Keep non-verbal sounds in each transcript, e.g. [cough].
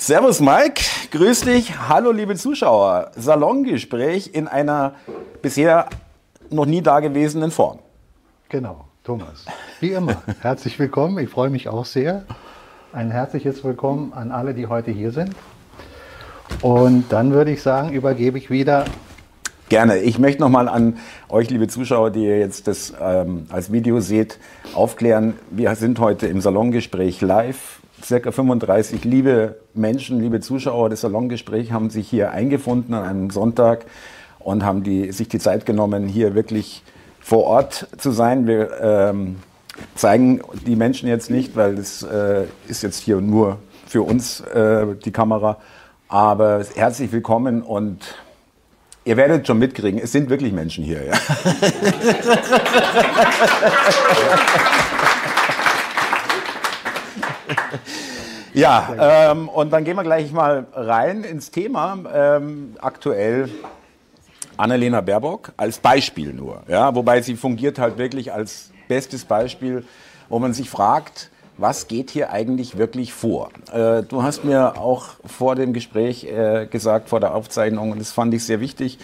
Servus Mike, grüß dich. Hallo liebe Zuschauer. Salongespräch in einer bisher noch nie dagewesenen Form. Genau, Thomas. Wie immer, [laughs] herzlich willkommen. Ich freue mich auch sehr. Ein herzliches Willkommen an alle, die heute hier sind. Und dann würde ich sagen, übergebe ich wieder Gerne. Ich möchte nochmal an euch, liebe Zuschauer, die ihr jetzt das ähm, als Video seht, aufklären. Wir sind heute im Salongespräch live. Circa 35 liebe Menschen, liebe Zuschauer des Salongesprächs haben sich hier eingefunden an einem Sonntag und haben die, sich die Zeit genommen, hier wirklich vor Ort zu sein. Wir ähm, zeigen die Menschen jetzt nicht, weil das äh, ist jetzt hier nur für uns äh, die Kamera. Aber herzlich willkommen und Ihr werdet schon mitkriegen, es sind wirklich Menschen hier. Ja, [laughs] ja ähm, und dann gehen wir gleich mal rein ins Thema. Ähm, aktuell Annalena Baerbock als Beispiel nur. Ja, wobei sie fungiert halt wirklich als bestes Beispiel, wo man sich fragt, was geht hier eigentlich wirklich vor? Äh, du hast mir auch vor dem Gespräch äh, gesagt, vor der Aufzeichnung, und das fand ich sehr wichtig,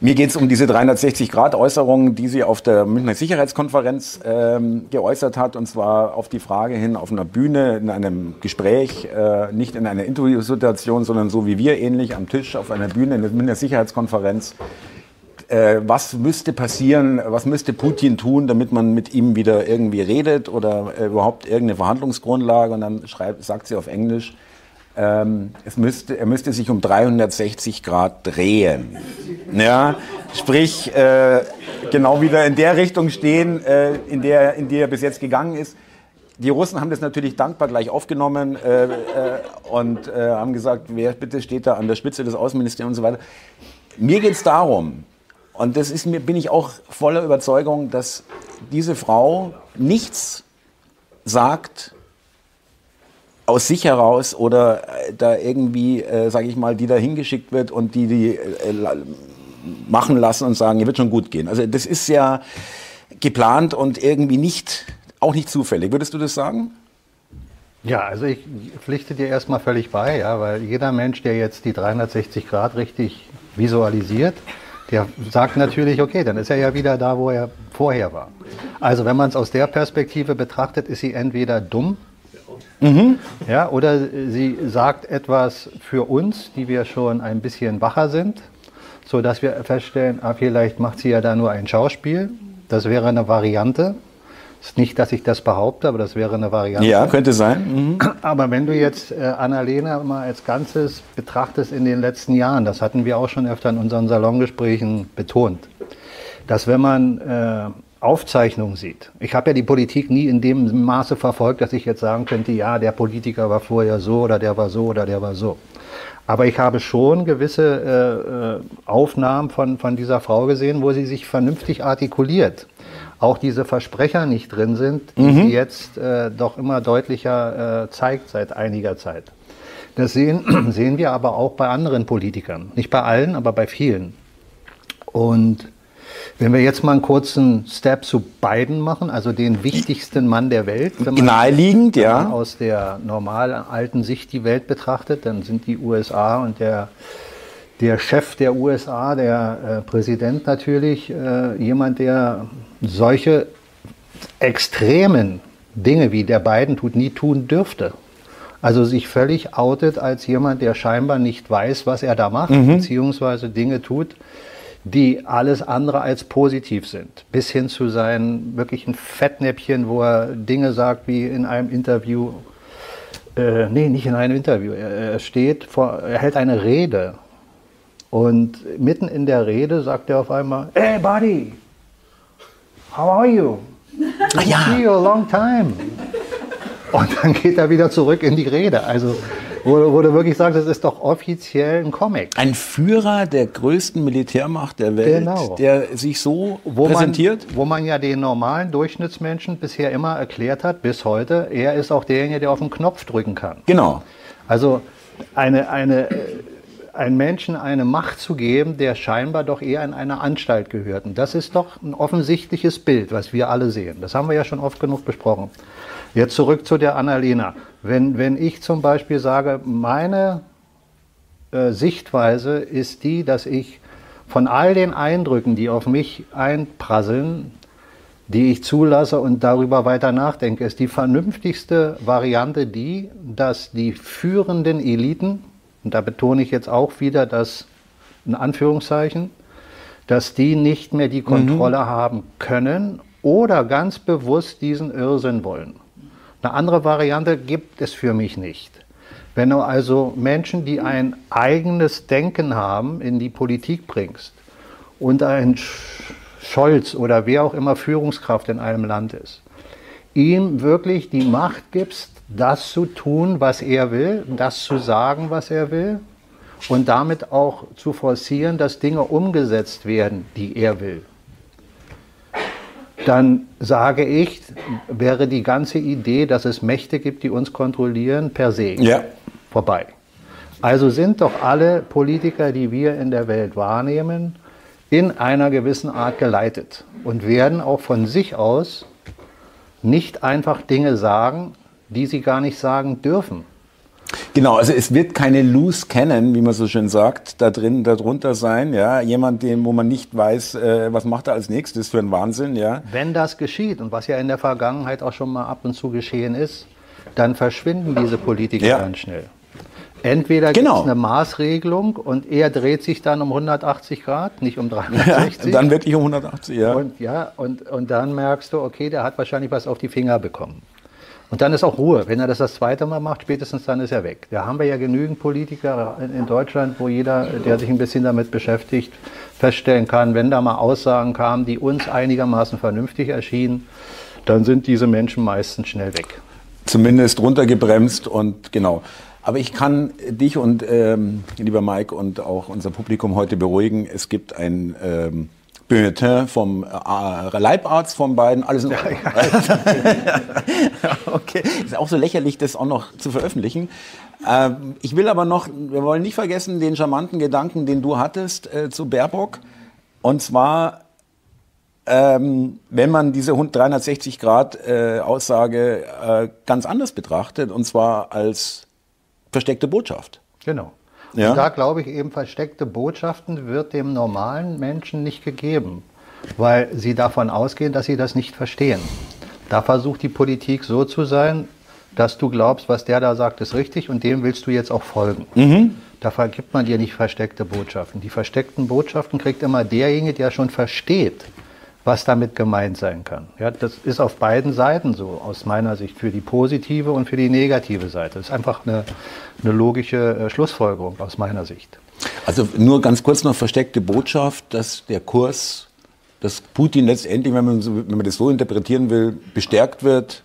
mir geht es um diese 360-Grad-Äußerung, die sie auf der Münchner Sicherheitskonferenz ähm, geäußert hat, und zwar auf die Frage hin auf einer Bühne, in einem Gespräch, äh, nicht in einer Interviewsituation, sondern so wie wir ähnlich am Tisch auf einer Bühne in der Münchner Sicherheitskonferenz äh, was müsste passieren, was müsste Putin tun, damit man mit ihm wieder irgendwie redet oder äh, überhaupt irgendeine Verhandlungsgrundlage. Und dann schreibt, sagt sie auf Englisch, ähm, es müsste, er müsste sich um 360 Grad drehen. Ja, sprich, äh, genau wieder in der Richtung stehen, äh, in, der, in die er bis jetzt gegangen ist. Die Russen haben das natürlich dankbar gleich aufgenommen äh, äh, und äh, haben gesagt, wer bitte steht da an der Spitze des Außenministeriums und so weiter. Mir geht es darum, und das ist mir, bin ich auch voller Überzeugung, dass diese Frau nichts sagt aus sich heraus oder äh, da irgendwie, äh, sage ich mal, die da hingeschickt wird und die die äh, machen lassen und sagen, ihr wird schon gut gehen. Also das ist ja geplant und irgendwie nicht, auch nicht zufällig. Würdest du das sagen? Ja, also ich pflichte dir erstmal völlig bei, ja, weil jeder Mensch, der jetzt die 360 Grad richtig visualisiert, der sagt natürlich, okay, dann ist er ja wieder da, wo er vorher war. Also wenn man es aus der Perspektive betrachtet, ist sie entweder dumm, mhm. ja, oder sie sagt etwas für uns, die wir schon ein bisschen wacher sind, so dass wir feststellen, ah, vielleicht macht sie ja da nur ein Schauspiel. Das wäre eine Variante. Ist nicht, dass ich das behaupte, aber das wäre eine Variante. Ja, könnte sein. Mhm. Aber wenn du jetzt äh, Annalena mal als Ganzes betrachtest in den letzten Jahren, das hatten wir auch schon öfter in unseren Salongesprächen betont, dass wenn man äh, Aufzeichnungen sieht, ich habe ja die Politik nie in dem Maße verfolgt, dass ich jetzt sagen könnte, ja, der Politiker war vorher so oder der war so oder der war so. Aber ich habe schon gewisse äh, äh Aufnahmen von, von dieser Frau gesehen, wo sie sich vernünftig artikuliert auch diese Versprecher nicht drin sind, die mhm. sie jetzt äh, doch immer deutlicher äh, zeigt seit einiger Zeit. Das sehen, [clears throat] sehen wir aber auch bei anderen Politikern. Nicht bei allen, aber bei vielen. Und wenn wir jetzt mal einen kurzen Step zu Biden machen, also den wichtigsten Mann der Welt, wenn man, Naheliegend, wenn man ja. aus der normalen alten Sicht die Welt betrachtet, dann sind die USA und der der Chef der USA, der äh, Präsident natürlich, äh, jemand, der solche extremen Dinge, wie der Biden tut, nie tun dürfte. Also sich völlig outet als jemand, der scheinbar nicht weiß, was er da macht, mhm. beziehungsweise Dinge tut, die alles andere als positiv sind. Bis hin zu seinen wirklichen Fettnäppchen, wo er Dinge sagt wie in einem Interview, äh, nee, nicht in einem Interview, er, er steht vor, er hält eine Rede und mitten in der Rede sagt er auf einmal, Hey buddy, how are you? Good ja. see you a long time. Und dann geht er wieder zurück in die Rede. Also wo, wo, du wirklich sagst, das ist doch offiziell ein Comic. Ein Führer der größten Militärmacht der Welt, genau. der sich so wo präsentiert. Man, wo man ja den normalen Durchschnittsmenschen bisher immer erklärt hat, bis heute, er ist auch derjenige, der auf den Knopf drücken kann. Genau. Also eine, eine einen Menschen eine Macht zu geben, der scheinbar doch eher in eine Anstalt gehört. Und das ist doch ein offensichtliches Bild, was wir alle sehen. Das haben wir ja schon oft genug besprochen. Jetzt zurück zu der Annalena. Wenn, wenn ich zum Beispiel sage, meine äh, Sichtweise ist die, dass ich von all den Eindrücken, die auf mich einprasseln, die ich zulasse und darüber weiter nachdenke, ist die vernünftigste Variante die, dass die führenden Eliten, und da betone ich jetzt auch wieder das in Anführungszeichen, dass die nicht mehr die Kontrolle mhm. haben können oder ganz bewusst diesen Irrsinn wollen. Eine andere Variante gibt es für mich nicht. Wenn du also Menschen, die ein eigenes Denken haben, in die Politik bringst und ein Scholz oder wer auch immer Führungskraft in einem Land ist, ihm wirklich die Macht gibst, das zu tun, was er will, das zu sagen, was er will und damit auch zu forcieren, dass Dinge umgesetzt werden, die er will. Dann sage ich, wäre die ganze Idee, dass es Mächte gibt, die uns kontrollieren, per se ja. vorbei. Also sind doch alle Politiker, die wir in der Welt wahrnehmen, in einer gewissen Art geleitet und werden auch von sich aus nicht einfach Dinge sagen, die sie gar nicht sagen dürfen. Genau, also es wird keine Loose Cannon, wie man so schön sagt, da drin, darunter sein, ja. Jemand, den, wo man nicht weiß, äh, was macht er als nächstes für einen Wahnsinn, ja. Wenn das geschieht und was ja in der Vergangenheit auch schon mal ab und zu geschehen ist, dann verschwinden diese Politiker ja. ganz schnell. Entweder genau. gibt es eine Maßregelung und er dreht sich dann um 180 Grad, nicht um 360. [laughs] Ja, dann wirklich um 180, ja. Und, ja und, und dann merkst du, okay, der hat wahrscheinlich was auf die Finger bekommen. Und dann ist auch Ruhe. Wenn er das das zweite Mal macht, spätestens dann ist er weg. Da haben wir ja genügend Politiker in Deutschland, wo jeder, der sich ein bisschen damit beschäftigt, feststellen kann, wenn da mal Aussagen kamen, die uns einigermaßen vernünftig erschienen, dann sind diese Menschen meistens schnell weg. Zumindest runtergebremst und genau. Aber ich kann dich und ähm, lieber Mike und auch unser Publikum heute beruhigen. Es gibt ein ähm, Bulletin vom äh, Leibarzt von beiden, alles in Ordnung. [laughs] okay, ist auch so lächerlich, das auch noch zu veröffentlichen. Ähm, ich will aber noch, wir wollen nicht vergessen, den charmanten Gedanken, den du hattest äh, zu Baerbock. Und zwar, ähm, wenn man diese 360 Grad äh, Aussage äh, ganz anders betrachtet, und zwar als versteckte Botschaft. Genau. Ja. Und da glaube ich eben, versteckte Botschaften wird dem normalen Menschen nicht gegeben, weil sie davon ausgehen, dass sie das nicht verstehen. Da versucht die Politik so zu sein, dass du glaubst, was der da sagt, ist richtig und dem willst du jetzt auch folgen. Mhm. Da vergibt man dir nicht versteckte Botschaften. Die versteckten Botschaften kriegt immer derjenige, der schon versteht, was damit gemeint sein kann. Ja, das ist auf beiden Seiten so, aus meiner Sicht, für die positive und für die negative Seite. Das ist einfach eine, eine logische äh, Schlussfolgerung aus meiner Sicht. Also nur ganz kurz noch versteckte Botschaft, dass der Kurs, dass Putin letztendlich, wenn man, so, wenn man das so interpretieren will, bestärkt wird,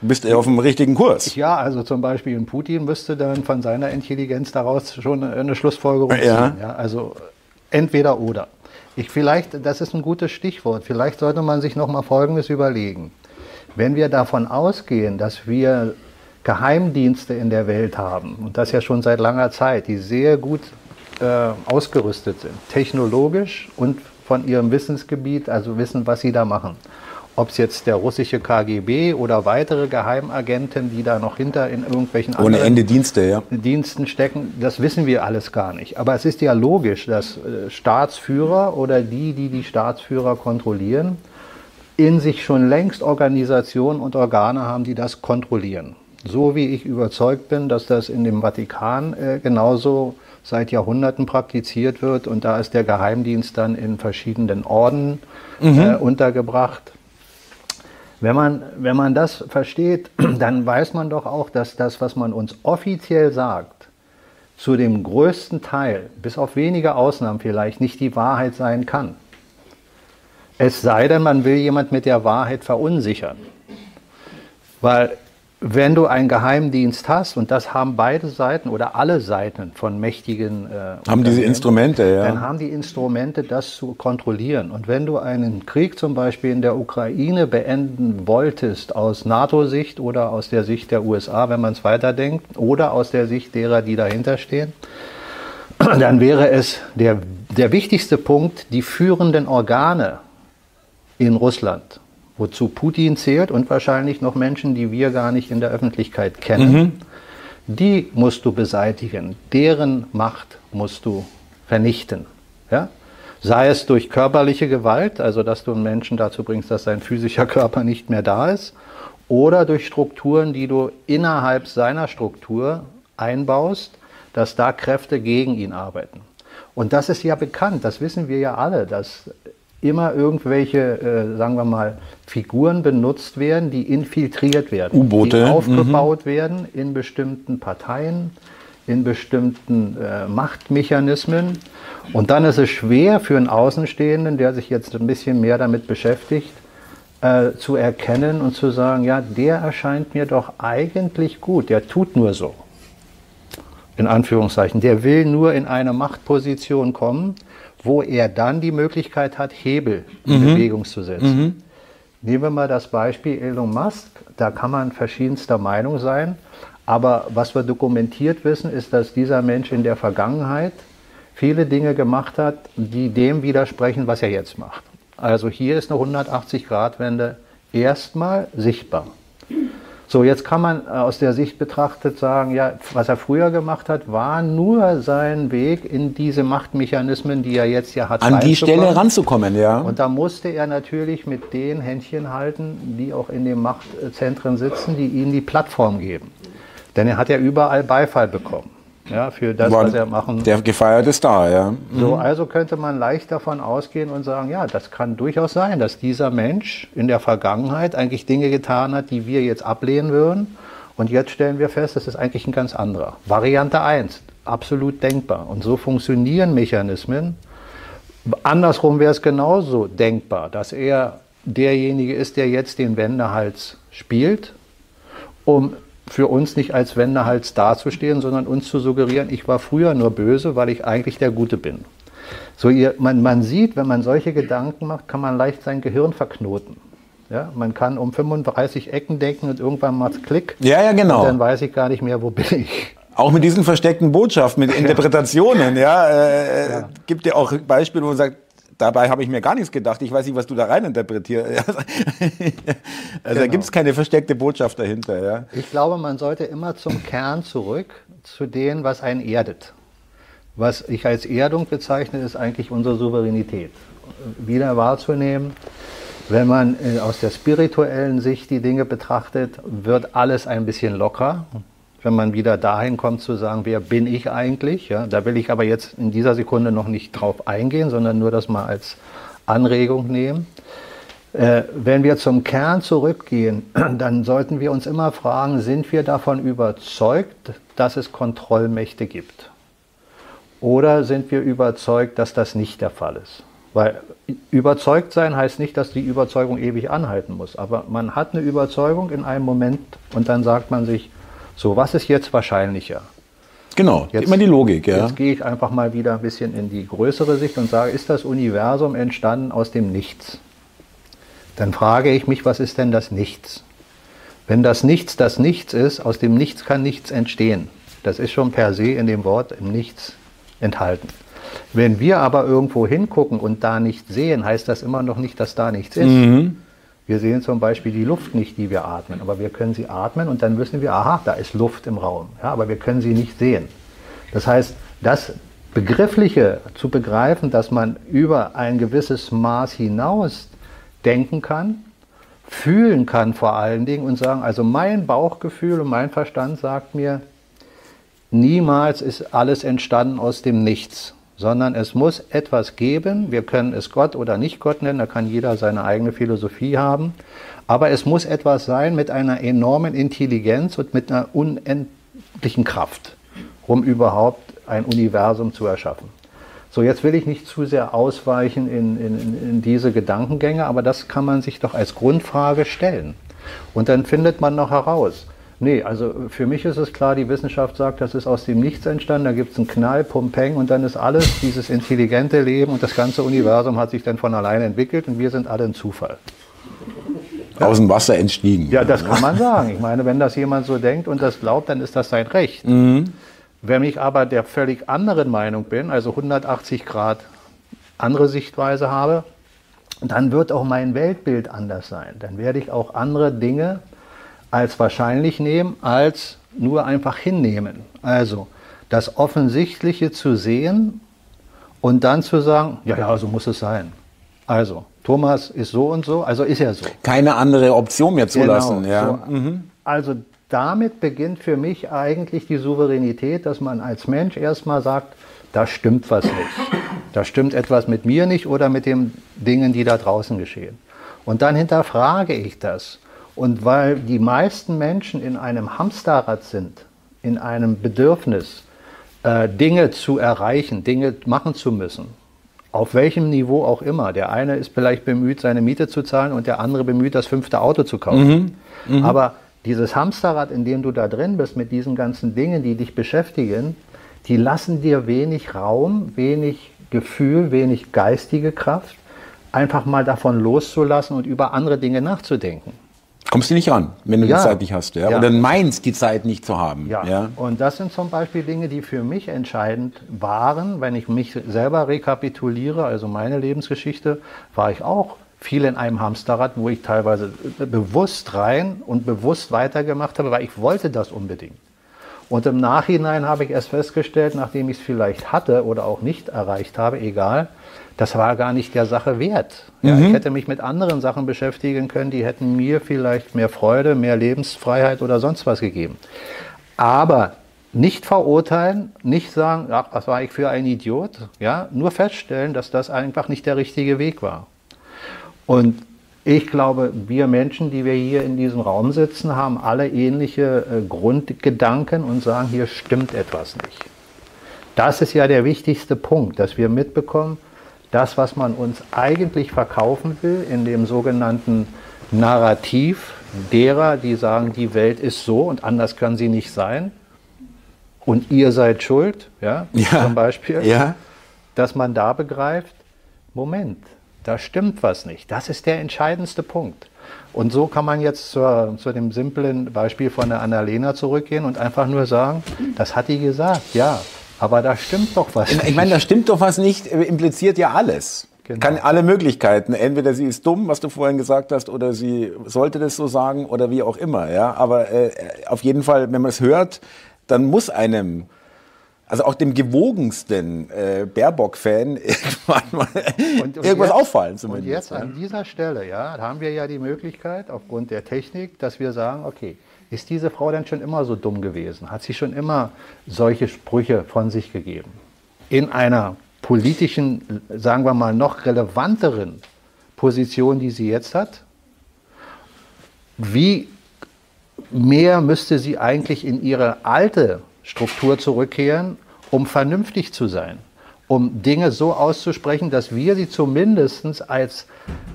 bist du auf dem richtigen Kurs. Ja, also zum Beispiel in Putin müsste dann von seiner Intelligenz daraus schon eine Schlussfolgerung ziehen. Ja. ja also entweder oder. Ich vielleicht, das ist ein gutes Stichwort. Vielleicht sollte man sich noch mal Folgendes überlegen. Wenn wir davon ausgehen, dass wir Geheimdienste in der Welt haben, und das ja schon seit langer Zeit, die sehr gut äh, ausgerüstet sind, technologisch und von ihrem Wissensgebiet, also wissen, was sie da machen ob es jetzt der russische KGB oder weitere Geheimagenten, die da noch hinter in irgendwelchen Ohne anderen Ende Dienste, ja. Diensten stecken, das wissen wir alles gar nicht. Aber es ist ja logisch, dass äh, Staatsführer oder die, die die Staatsführer kontrollieren, in sich schon längst Organisationen und Organe haben, die das kontrollieren. So wie ich überzeugt bin, dass das in dem Vatikan äh, genauso seit Jahrhunderten praktiziert wird und da ist der Geheimdienst dann in verschiedenen Orden mhm. äh, untergebracht. Wenn man, wenn man das versteht, [clears throat] dann weiß man doch auch, dass das, was man uns offiziell sagt, zu dem größten Teil, bis auf wenige Ausnahmen vielleicht, nicht die Wahrheit sein kann. Es sei denn, man will jemand mit der Wahrheit verunsichern. Weil wenn du einen Geheimdienst hast, und das haben beide Seiten oder alle Seiten von mächtigen äh, haben diese Instrumente, ja. Dann haben die Instrumente, das zu kontrollieren. Und wenn du einen Krieg zum Beispiel in der Ukraine beenden wolltest, aus NATO-Sicht oder aus der Sicht der USA, wenn man es weiterdenkt, oder aus der Sicht derer, die dahinter stehen, [clears throat] dann wäre es der, der wichtigste Punkt, die führenden Organe in Russland, wozu Putin zählt und wahrscheinlich noch Menschen, die wir gar nicht in der Öffentlichkeit kennen, mhm. die musst du beseitigen, deren Macht musst du vernichten. Ja? Sei es durch körperliche Gewalt, also dass du einen Menschen dazu bringst, dass sein physischer Körper nicht mehr da ist, oder durch Strukturen, die du innerhalb seiner Struktur einbaust, dass da Kräfte gegen ihn arbeiten. Und das ist ja bekannt, das wissen wir ja alle, dass immer irgendwelche, äh, sagen wir mal, Figuren benutzt werden, die infiltriert werden, U-Boote. die aufgebaut mhm. werden in bestimmten Parteien, in bestimmten äh, Machtmechanismen. Und dann ist es schwer für einen Außenstehenden, der sich jetzt ein bisschen mehr damit beschäftigt, äh, zu erkennen und zu sagen, ja, der erscheint mir doch eigentlich gut, der tut nur so. In Anführungszeichen. Der will nur in eine Machtposition kommen, wo er dann die Möglichkeit hat, Hebel in mhm. Bewegung zu setzen. Mhm. Nehmen wir mal das Beispiel Elon Musk. Da kann man verschiedenster Meinung sein. Aber was wir dokumentiert wissen, ist, dass dieser Mensch in der Vergangenheit viele Dinge gemacht hat, die dem widersprechen, was er jetzt macht. Also hier ist eine 180-Grad-Wende erstmal sichtbar. So, jetzt kann man äh, aus der Sicht betrachtet sagen, ja, was er früher gemacht hat, war nur sein Weg in diese Machtmechanismen, die er jetzt ja hat. An die Stelle ranzukommen, ja. Und da musste er natürlich mit den Händchen halten, die auch in den Machtzentren sitzen, die ihm die Plattform geben. Denn er hat ja überall Beifall bekommen ja, für das, War was er machen. Der gefeierte Star, ja. Mhm. So, also könnte man leicht davon ausgehen und sagen, ja, das kann durchaus sein, dass dieser Mensch in der Vergangenheit eigentlich Dinge getan hat, die wir jetzt ablehnen würden. Und jetzt stellen wir fest, das ist eigentlich ein ganz anderer. Variante 1, absolut denkbar. Und so funktionieren Mechanismen. Andersrum wäre es genauso denkbar, dass er derjenige ist, der jetzt den Wendehals spielt, um für uns nicht als Wendehals dazustehen, sondern uns zu suggerieren, ich war früher nur böse, weil ich eigentlich der Gute bin. So ihr, man, man sieht, wenn man solche Gedanken macht, kann man leicht sein Gehirn verknoten. Ja, man kann um 35 Ecken denken und irgendwann macht es Klick. Ja, ja, genau. Und dann weiß ich gar nicht mehr, wo bin ich. Auch mit diesen versteckten Botschaften, mit Interpretationen, ja, äh, ja. gibt ja auch Beispiele, wo man sagt, dabei habe ich mir gar nichts gedacht. Ich weiß nicht, was du da rein interpretierst. [laughs] also genau. da gibt es keine versteckte Botschaft dahinter. Ja. Ich glaube, man sollte immer zum Kern zurück, zu dem, was einen erdet. Was ich als Erdung bezeichne, ist eigentlich unsere Souveränität. Wieder wahrzunehmen, wenn man äh, aus der spirituellen Sicht die Dinge betrachtet, wird alles ein bisschen locker wenn man wieder dahin kommt zu sagen, wer bin ich eigentlich? Ja, da will ich aber jetzt in dieser Sekunde noch nicht drauf eingehen, sondern nur das mal als Anregung nehmen. Äh, wenn wir zum Kern zurückgehen, [clears throat] dann sollten wir uns immer fragen, sind wir davon überzeugt, dass es Kontrollmächte gibt? Oder sind wir überzeugt, dass das nicht der Fall ist? Weil überzeugt sein heißt nicht, dass die Überzeugung ewig anhalten muss. Aber man hat eine Überzeugung in einem Moment und dann sagt man sich, so, was ist jetzt wahrscheinlicher? Genau, jetzt, immer die Logik. Ja. Jetzt gehe ich einfach mal wieder ein bisschen in die größere Sicht und sage, ist das Universum entstanden aus dem Nichts? Dann frage ich mich, was ist denn das Nichts? Wenn das Nichts das Nichts ist, aus dem Nichts kann nichts entstehen. Das ist schon per se in dem Wort im Nichts enthalten. Wenn wir aber irgendwo hingucken und da nichts sehen, heißt das immer noch nicht, dass da nichts ist. Mhm. Wir sehen zum Beispiel die Luft nicht, die wir atmen, aber wir können sie atmen und dann wissen wir, aha, da ist Luft im Raum, ja, aber wir können sie nicht sehen. Das heißt, das Begriffliche zu begreifen, dass man über ein gewisses Maß hinaus denken kann, fühlen kann vor allen Dingen und sagen, also mein Bauchgefühl und mein Verstand sagt mir, niemals ist alles entstanden aus dem Nichts sondern es muss etwas geben. Wir können es Gott oder nicht Gott nennen, da kann jeder seine eigene Philosophie haben. Aber es muss etwas sein mit einer enormen Intelligenz und mit einer unendlichen Kraft, um überhaupt ein Universum zu erschaffen. So, jetzt will ich nicht zu sehr ausweichen in, in, in diese Gedankengänge, aber das kann man sich doch als Grundfrage stellen. Und dann findet man noch heraus, Nee, also für mich ist es klar, die Wissenschaft sagt, das ist aus dem Nichts entstanden, da gibt es einen Knall, Pum, Peng und dann ist alles, dieses intelligente Leben und das ganze Universum hat sich dann von alleine entwickelt und wir sind alle ein Zufall. Aus dem Wasser entstiegen. Ja, das kann man sagen. Ich meine, wenn das jemand so denkt und das glaubt, dann ist das sein Recht. Mhm. Wenn ich aber der völlig anderen Meinung bin, also 180 Grad andere Sichtweise habe, dann wird auch mein Weltbild anders sein. Dann werde ich auch andere Dinge als wahrscheinlich nehmen, als nur einfach hinnehmen. Also das Offensichtliche zu sehen und dann zu sagen, ja, ja, so muss es sein. Also, Thomas ist so und so, also ist er so. Keine andere Option mehr zulassen. Genau, ja. so. Mhm. Also damit beginnt für mich eigentlich die Souveränität, dass man als Mensch erstmal sagt, da stimmt was nicht. Da stimmt etwas mit mir nicht oder mit den Dingen, die da draußen geschehen. Und dann hinterfrage ich das. Und weil die meisten Menschen in einem Hamsterrad sind, in einem Bedürfnis, äh, Dinge zu erreichen, Dinge machen zu müssen, auf welchem Niveau auch immer. Der eine ist vielleicht bemüht, seine Miete zu zahlen und der andere bemüht, das fünfte Auto zu kaufen. Mhm. Mhm. Aber dieses Hamsterrad, in dem du da drin bist, mit diesen ganzen Dingen, die dich beschäftigen, die lassen dir wenig Raum, wenig Gefühl, wenig geistige Kraft, einfach mal davon loszulassen und über andere Dinge nachzudenken. Kommst du nicht ran, wenn du ja. die Zeit nicht hast, ja? ja? Oder meinst, die Zeit nicht zu haben. Ja. ja. Und das sind zum Beispiel Dinge, die für mich entscheidend waren, wenn ich mich selber rekapituliere, also meine Lebensgeschichte, war ich auch viel in einem Hamsterrad, wo ich teilweise bewusst rein und bewusst weitergemacht habe, weil ich wollte das unbedingt. Und im Nachhinein habe ich erst festgestellt, nachdem ich es vielleicht hatte oder auch nicht erreicht habe, egal, das war gar nicht der Sache wert. Ja, mhm. Ich hätte mich mit anderen Sachen beschäftigen können, die hätten mir vielleicht mehr Freude, mehr Lebensfreiheit oder sonst was gegeben. Aber nicht verurteilen, nicht sagen, ach, was war ich für ein Idiot, ja, nur feststellen, dass das einfach nicht der richtige Weg war. Und ich glaube, wir Menschen, die wir hier in diesem Raum sitzen, haben alle ähnliche äh, Grundgedanken und sagen, hier stimmt etwas nicht. Das ist ja der wichtigste Punkt, dass wir mitbekommen, das, was man uns eigentlich verkaufen will, in dem sogenannten Narrativ derer, die sagen, die Welt ist so und anders kann sie nicht sein und ihr seid schuld, ja, ja zum Beispiel, ja. dass man da begreift, Moment, da stimmt was nicht. Das ist der entscheidendste Punkt. Und so kann man jetzt zur, zu dem simplen Beispiel von der Annalena zurückgehen und einfach nur sagen, das hat die gesagt, ja, aber da stimmt doch was. Ich, ich meine, da stimmt doch was nicht, äh, impliziert ja alles. Genau. Kann alle Möglichkeiten. Entweder sie ist dumm, was du vorhin gesagt hast, oder sie sollte das so sagen oder wie auch immer. Ja, aber äh, auf jeden Fall, wenn man es hört, dann muss einem also auch dem gewogensten äh, Baerbock-Fan [laughs] irgendwann mal und, und irgendwas jetzt, auffallen zumindest. Und jetzt an dieser Stelle, ja, haben wir ja die Möglichkeit aufgrund der Technik, dass wir sagen, okay, ist diese Frau denn schon immer so dumm gewesen? Hat sie schon immer solche Sprüche von sich gegeben? In einer politischen, sagen wir mal, noch relevanteren Position, die sie jetzt hat? Wie mehr müsste sie eigentlich in ihre alte Struktur zurückkehren, um vernünftig zu sein, um Dinge so auszusprechen, dass wir sie zumindest als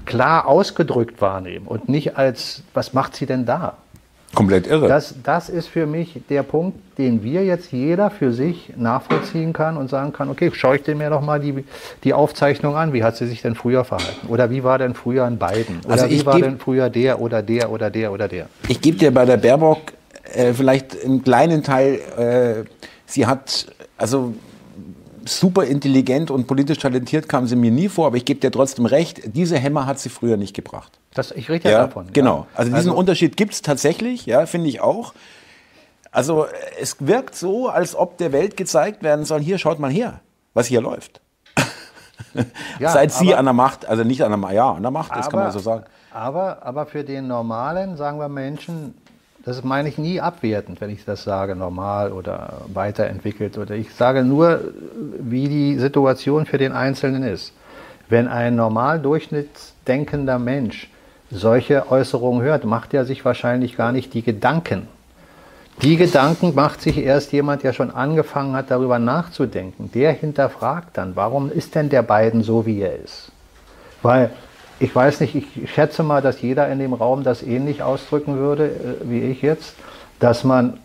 klar ausgedrückt wahrnehmen und nicht als, was macht sie denn da? Komplett irre. Das, das ist für mich der Punkt, den wir jetzt jeder für sich nachvollziehen kann und sagen kann, okay, schaue ich dir mir noch mal die, die Aufzeichnung an, wie hat sie sich denn früher verhalten? Oder wie war denn früher an beiden? Oder also wie war denn früher der oder der oder der oder der? Ich gebe dir bei der Baerbock äh, vielleicht einen kleinen Teil, äh, sie hat, also super intelligent und politisch talentiert kam sie mir nie vor, aber ich gebe dir trotzdem recht, diese Hämmer hat sie früher nicht gebracht. Das, ich rede ja, ja davon. Genau, also diesen also, Unterschied gibt es tatsächlich, ja, finde ich auch. Also es wirkt so, als ob der Welt gezeigt werden soll, hier schaut mal her, was hier läuft. [laughs] Ja, Seit sie aber, an der Macht, also nicht an der Macht, ja, an der Macht, das aber, kann man so sagen. Aber, aber für den normalen, sagen wir Menschen, das meine ich nie abwertend, wenn ich das sage, normal oder weiterentwickelt. Oder ich sage nur, wie die Situation für den Einzelnen ist. Wenn ein normal durchschnittsdenkender Mensch solche Äußerungen hört, macht er sich wahrscheinlich gar nicht die Gedanken. Die Gedanken macht sich erst jemand, der schon angefangen hat, darüber nachzudenken. Der hinterfragt dann, warum ist denn der beiden so, wie er ist? Weil ich weiß nicht, ich schätze mal, dass jeder in dem Raum das ähnlich ausdrücken würde, äh, wie ich jetzt, dass man,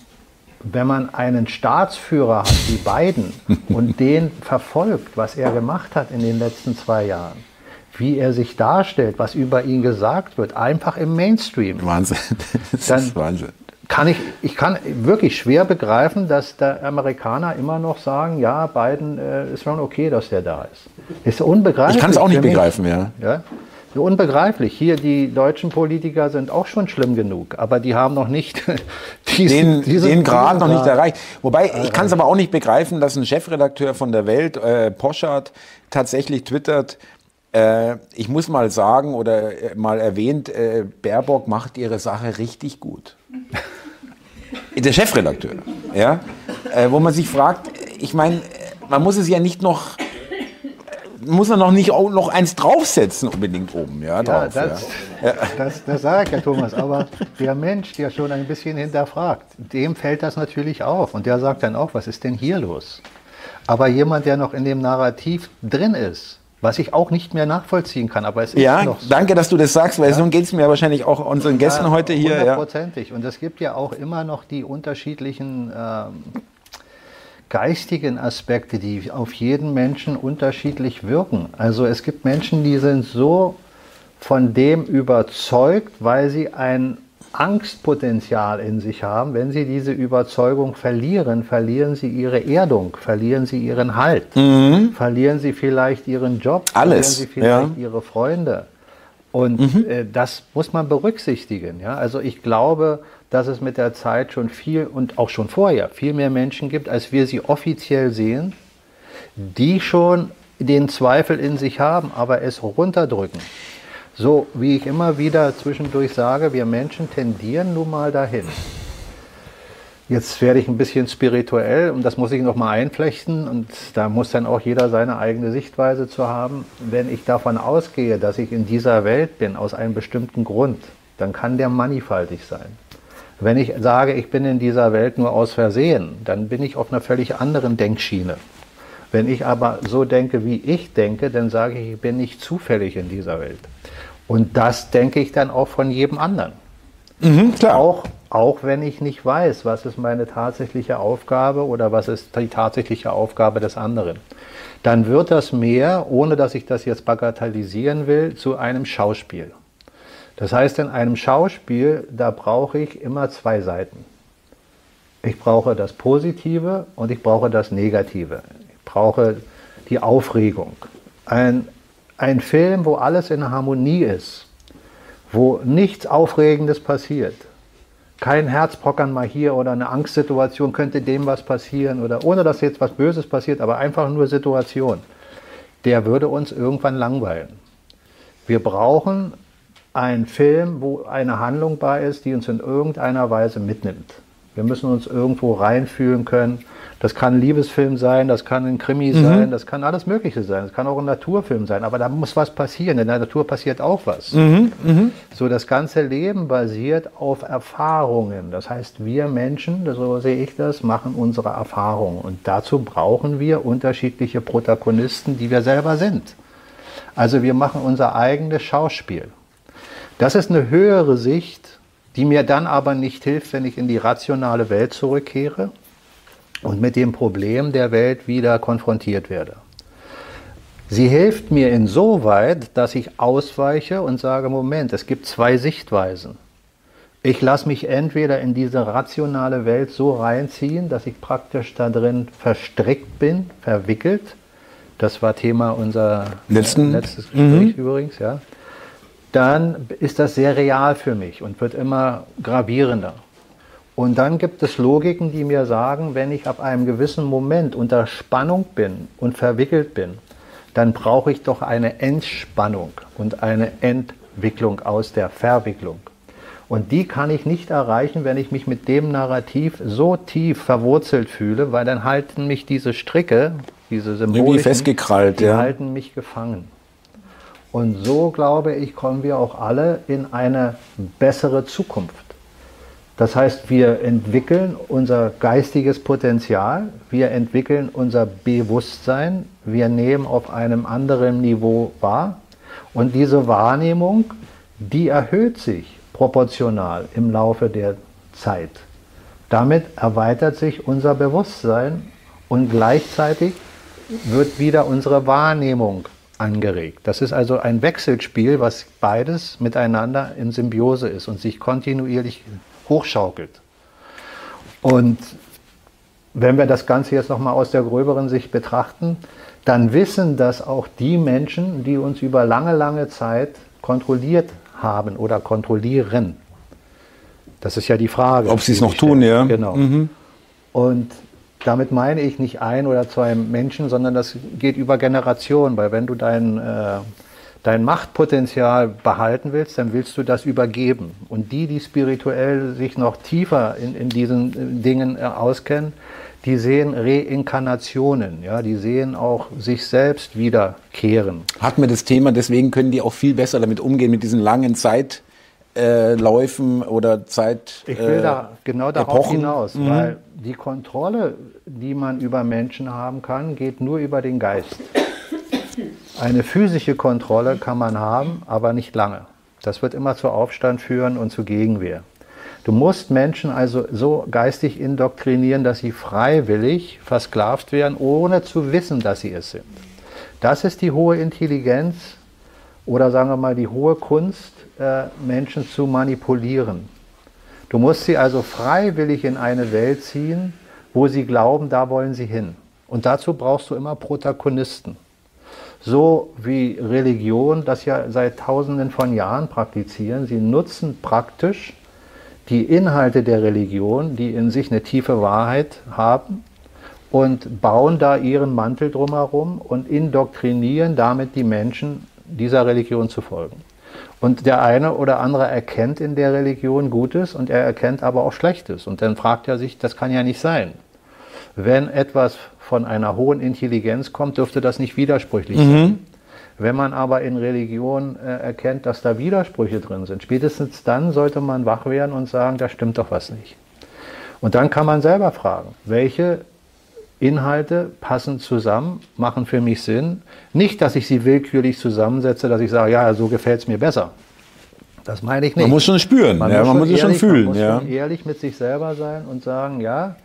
wenn man einen Staatsführer hat, wie Biden, [laughs] und den verfolgt, was er gemacht hat in den letzten zwei Jahren, wie er sich darstellt, was über ihn gesagt wird, einfach im Mainstream. Wahnsinn. [laughs] Das dann, ist Wahnsinn. kann ich, ich kann wirklich schwer begreifen, dass der Amerikaner immer noch sagen, ja, Biden äh, ist schon okay, dass der da ist. Ist unbegreiflich. Ich kann es auch nicht begreifen, ja. ja. Unbegreiflich. Hier, die deutschen Politiker sind auch schon schlimm genug, aber die haben noch nicht [laughs] diesen, den, den Grad noch nicht erreicht. Wobei, ich kann es aber auch nicht begreifen, dass ein Chefredakteur von der Welt, äh, Poschardt, tatsächlich twittert, äh, ich muss mal sagen oder äh, mal erwähnt, äh, Baerbock macht ihre Sache richtig gut. [laughs] der Chefredakteur, ja, äh, wo man sich fragt, ich meine, man muss es ja nicht noch muss man noch nicht auch noch eins draufsetzen unbedingt oben, ja, drauf, ja, das, ja. [laughs] Das, das sage ich ja, Thomas, aber der Mensch, der schon ein bisschen hinterfragt, dem fällt das natürlich auf und der sagt dann auch, was ist denn hier los? Aber jemand, der noch in dem Narrativ drin ist, was ich auch nicht mehr nachvollziehen kann, aber es ist ja, noch so. danke, dass du das sagst, weil ja. so geht es mir wahrscheinlich auch unseren Gästen ja, heute hier. Hundertprozentig. Ja. Und es gibt ja auch immer noch die unterschiedlichen ähm, geistigen Aspekte, die auf jeden Menschen unterschiedlich wirken. Also es gibt Menschen, die sind so von dem überzeugt, weil sie ein Angstpotenzial in sich haben. Wenn sie diese Überzeugung verlieren, verlieren sie ihre Erdung, verlieren sie ihren Halt, mhm. verlieren sie vielleicht ihren Job, Alles, verlieren sie vielleicht ja. ihre Freunde. Und mhm. äh, das muss man berücksichtigen. Ja? Also ich glaube, dass es mit der Zeit schon viel und auch schon vorher viel mehr Menschen gibt, als wir sie offiziell sehen, die schon den Zweifel in sich haben, aber es runterdrücken. So wie ich immer wieder zwischendurch sage, wir Menschen tendieren nun mal dahin. Jetzt werde ich ein bisschen spirituell und das muss ich noch mal einflechten und da muss dann auch jeder seine eigene Sichtweise zu haben. Wenn ich davon ausgehe, dass ich in dieser Welt bin aus einem bestimmten Grund, dann kann der mannigfaltig sein. Wenn ich sage, ich bin in dieser Welt nur aus Versehen, dann bin ich auf einer völlig anderen Denkschiene. Wenn ich aber so denke, wie ich denke, dann sage ich, ich bin nicht zufällig in dieser Welt. Und das denke ich dann auch von jedem anderen. Mhm, auch, auch wenn ich nicht weiß, was ist meine tatsächliche Aufgabe oder was ist die tatsächliche Aufgabe des anderen. Dann wird das mehr, ohne dass ich das jetzt bagatellisieren will, zu einem Schauspiel. Das heißt, in einem Schauspiel, da brauche ich immer zwei Seiten. Ich brauche das Positive und ich brauche das Negative. Ich brauche die Aufregung. Ein, ein Film, wo alles in Harmonie ist, wo nichts Aufregendes passiert, kein Herzpockern mal hier oder eine Angstsituation, könnte dem was passieren oder ohne dass jetzt was Böses passiert, aber einfach nur Situation, der würde uns irgendwann langweilen. Wir brauchen ein Film, wo eine Handlung bei ist, die uns in irgendeiner Weise mitnimmt. Wir müssen uns irgendwo reinfühlen können. Das kann ein Liebesfilm sein, das kann ein Krimi mhm. sein, das kann alles Mögliche sein. Das kann auch ein Naturfilm sein. Aber da muss was passieren. In der Natur passiert auch was. Mhm. Mhm. So, das ganze Leben basiert auf Erfahrungen. Das heißt, wir Menschen, so sehe ich das, machen unsere Erfahrungen. Und dazu brauchen wir unterschiedliche Protagonisten, die wir selber sind. Also wir machen unser eigenes Schauspiel. Das ist eine höhere Sicht, die mir dann aber nicht hilft, wenn ich in die rationale Welt zurückkehre und mit dem Problem der Welt wieder konfrontiert werde. Sie hilft mir insoweit, dass ich ausweiche und sage, Moment, es gibt zwei Sichtweisen. Ich lasse mich entweder in diese rationale Welt so reinziehen, dass ich praktisch da drin verstrickt bin, verwickelt. Das war Thema unser Letzten, letztes Gespräch mhm. übrigens, ja dann ist das sehr real für mich und wird immer gravierender. Und dann gibt es Logiken, die mir sagen, wenn ich ab einem gewissen Moment unter Spannung bin und verwickelt bin, dann brauche ich doch eine Entspannung und eine Entwicklung aus der Verwicklung. Und die kann ich nicht erreichen, wenn ich mich mit dem Narrativ so tief verwurzelt fühle, weil dann halten mich diese Stricke, diese Symbole, die ja. halten mich gefangen. Und so, glaube ich, kommen wir auch alle in eine bessere Zukunft. Das heißt, wir entwickeln unser geistiges Potenzial, wir entwickeln unser Bewusstsein, wir nehmen auf einem anderen Niveau wahr und diese Wahrnehmung, die erhöht sich proportional im Laufe der Zeit. Damit erweitert sich unser Bewusstsein und gleichzeitig wird wieder unsere Wahrnehmung angeregt. Das ist also ein Wechselspiel, was beides miteinander in Symbiose ist und sich kontinuierlich hochschaukelt. Und wenn wir das Ganze jetzt nochmal aus der gröberen Sicht betrachten, dann wissen das auch die Menschen, die uns über lange, lange Zeit kontrolliert haben oder kontrollieren. Das ist ja die Frage. Ob sie es noch tun, ja. Genau. Mhm. Und damit meine ich nicht ein oder zwei Menschen, sondern das geht über Generationen, weil wenn du dein, äh, dein Machtpotenzial behalten willst, dann willst du das übergeben. Und die, die spirituell sich noch tiefer in, in diesen Dingen äh, auskennen, die sehen Reinkarnationen, ja, die sehen auch sich selbst wiederkehren. Hat mir das Thema, deswegen können die auch viel besser damit umgehen, mit diesen langen Zeitläufen äh, oder Zeit. Ich will äh, da genau darauf Epochen. hinaus, mhm. weil die Kontrolle, die man über Menschen haben kann, geht nur über den Geist. Eine physische Kontrolle kann man haben, aber nicht lange. Das wird immer zu Aufstand führen und zu Gegenwehr. Du musst Menschen also so geistig indoktrinieren, dass sie freiwillig versklavt werden, ohne zu wissen, dass sie es sind. Das ist die hohe Intelligenz oder sagen wir mal die hohe Kunst, äh, Menschen zu manipulieren. Du musst sie also freiwillig in eine Welt ziehen, wo sie glauben, da wollen sie hin. Und dazu brauchst du immer Protagonisten. So wie Religion das ja seit Tausenden von Jahren praktizieren. Sie nutzen praktisch die Inhalte der Religion, die in sich eine tiefe Wahrheit haben, und bauen da ihren Mantel drumherum und indoktrinieren damit die Menschen, dieser Religion zu folgen. Und der eine oder andere erkennt in der Religion Gutes und er erkennt aber auch Schlechtes. Und dann fragt er sich, das kann ja nicht sein. Wenn etwas von einer hohen Intelligenz kommt, dürfte das nicht widersprüchlich mhm. sein. Wenn man aber in Religion äh, erkennt, dass da Widersprüche drin sind, spätestens dann sollte man wach werden und sagen, da stimmt doch was nicht. Und dann kann man selber fragen, welche Inhalte passen zusammen, machen für mich Sinn. Nicht, dass ich sie willkürlich zusammensetze, dass ich sage, ja, so gefällt es mir besser. Das meine ich nicht. Man muss schon spüren, man ja, muss, man muss ehrlich, schon fühlen. Man muss ja. schon ehrlich mit sich selber sein und sagen, ja,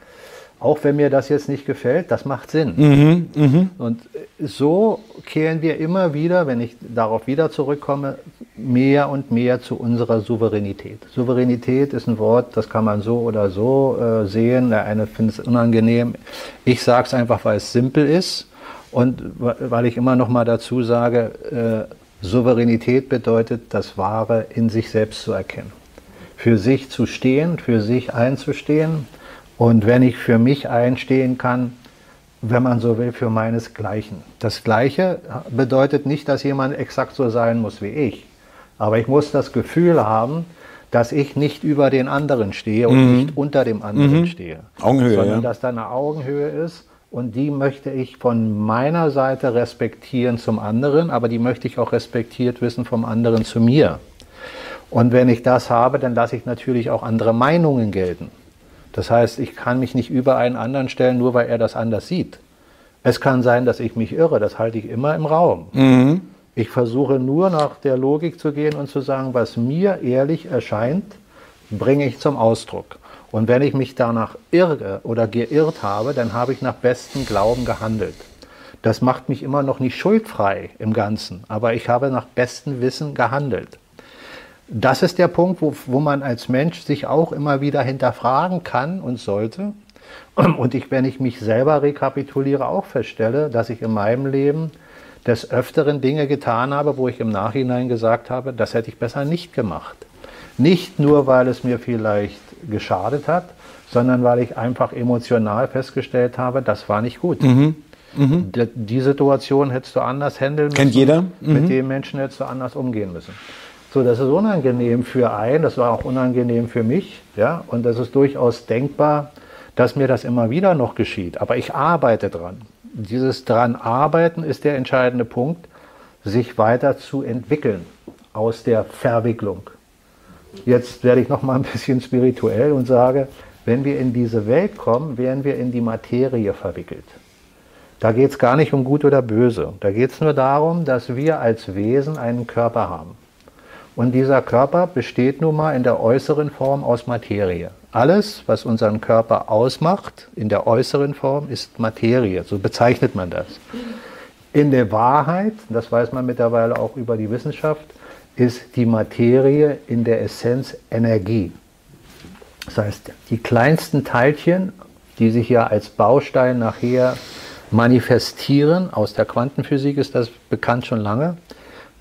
auch wenn mir das jetzt nicht gefällt, das macht Sinn. Mhm, mh. Und so kehren wir immer wieder, wenn ich darauf wieder zurückkomme, mehr und mehr zu unserer Souveränität. Souveränität ist ein Wort, das kann man so oder so äh, sehen. Der eine findet es unangenehm. Ich sage es einfach, weil es simpel ist und weil ich immer noch mal dazu sage, äh, Souveränität bedeutet, das Wahre in sich selbst zu erkennen. Für sich zu stehen, für sich einzustehen und wenn ich für mich einstehen kann, wenn man so will, für meinesgleichen. Das Gleiche bedeutet nicht, dass jemand exakt so sein muss wie ich. Aber ich muss das Gefühl haben, dass ich nicht über den anderen stehe und mhm. nicht unter dem anderen mhm. stehe. Augenhöhe, sondern ja. dass da eine Augenhöhe ist und die möchte ich von meiner Seite respektieren zum anderen, aber die möchte ich auch respektiert wissen vom anderen zu mir. Und wenn ich das habe, dann lasse ich natürlich auch andere Meinungen gelten. Das heißt, ich kann mich nicht über einen anderen stellen, nur weil er das anders sieht. Es kann sein, dass ich mich irre, das halte ich immer im Raum. Mhm. Ich versuche nur nach der Logik zu gehen und zu sagen, was mir ehrlich erscheint, bringe ich zum Ausdruck. Und wenn ich mich danach irre oder geirrt habe, dann habe ich nach bestem Glauben gehandelt. Das macht mich immer noch nicht schuldfrei im Ganzen, aber ich habe nach bestem Wissen gehandelt das ist der Punkt, wo, wo man als Mensch sich auch immer wieder hinterfragen kann und sollte. [clears throat] Und ich, wenn ich mich selber rekapituliere, auch feststelle, dass ich in meinem Leben des Öfteren Dinge getan habe, wo ich im Nachhinein gesagt habe, das hätte ich besser nicht gemacht. Nicht nur, weil es mir vielleicht geschadet hat, sondern weil ich einfach emotional festgestellt habe, das war nicht gut. Mhm. Mhm. Die, die, Situation hättest du anders handeln müssen. Kennt jeder. Mhm. Mit dem Menschen hättest du anders umgehen müssen. So, das ist unangenehm für einen, das war auch unangenehm für mich, ja, und das ist durchaus denkbar, dass mir das immer wieder noch geschieht. Aber ich arbeite dran. Dieses dran arbeiten ist der entscheidende Punkt, sich weiter zu entwickeln aus der Verwicklung. Jetzt werde ich noch mal ein bisschen spirituell und sage, wenn wir in diese Welt kommen, werden wir in die Materie verwickelt. Da geht es gar nicht um gut oder böse. Da geht es nur darum, dass wir als Wesen einen Körper haben. Und dieser Körper besteht nun mal in der äußeren Form aus Materie. Alles, was unseren Körper ausmacht, in der äußeren Form, ist Materie. So bezeichnet man das. In der Wahrheit, das weiß man mittlerweile auch über die Wissenschaft, ist die Materie in der Essenz Energie. Das heißt, die kleinsten Teilchen, die sich ja als Baustein nachher manifestieren, aus der Quantenphysik ist das bekannt schon lange,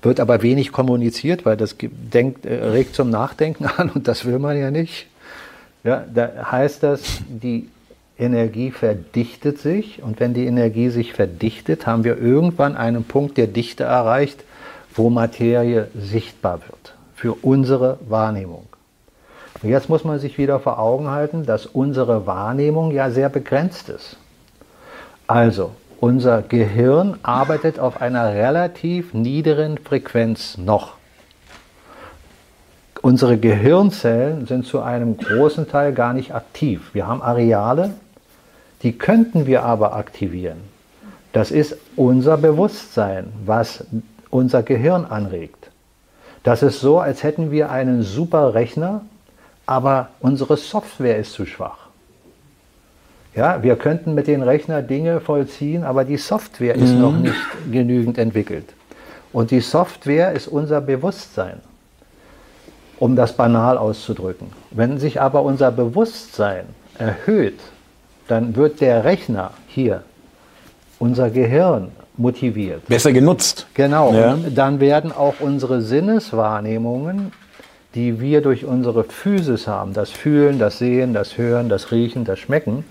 wird aber wenig kommuniziert, weil das denkt, äh, regt zum Nachdenken [laughs] an und das will man ja nicht. Ja, da heißt das, die Energie verdichtet sich und wenn die Energie sich verdichtet, haben wir irgendwann einen Punkt der Dichte erreicht, wo Materie sichtbar wird für unsere Wahrnehmung. Und jetzt muss man sich wieder vor Augen halten, dass unsere Wahrnehmung ja sehr begrenzt ist. Also, unser Gehirn arbeitet auf einer relativ niederen Frequenz noch. Unsere Gehirnzellen sind zu einem großen Teil gar nicht aktiv. Wir haben Areale, die könnten wir aber aktivieren. Das ist unser Bewusstsein, was unser Gehirn anregt. Das ist so, als hätten wir einen super Rechner, aber unsere Software ist zu schwach. Ja, wir könnten mit den Rechner Dinge vollziehen, aber die Software ist mhm. noch nicht genügend entwickelt. Und die Software ist unser Bewusstsein, um das banal auszudrücken. Wenn sich aber unser Bewusstsein erhöht, dann wird der Rechner hier, unser Gehirn, motiviert. Besser genutzt. Genau. Ja. dann werden auch unsere Sinneswahrnehmungen, die wir durch unsere Physis haben, das Fühlen, das Sehen, das Hören, das Riechen, das Schmecken,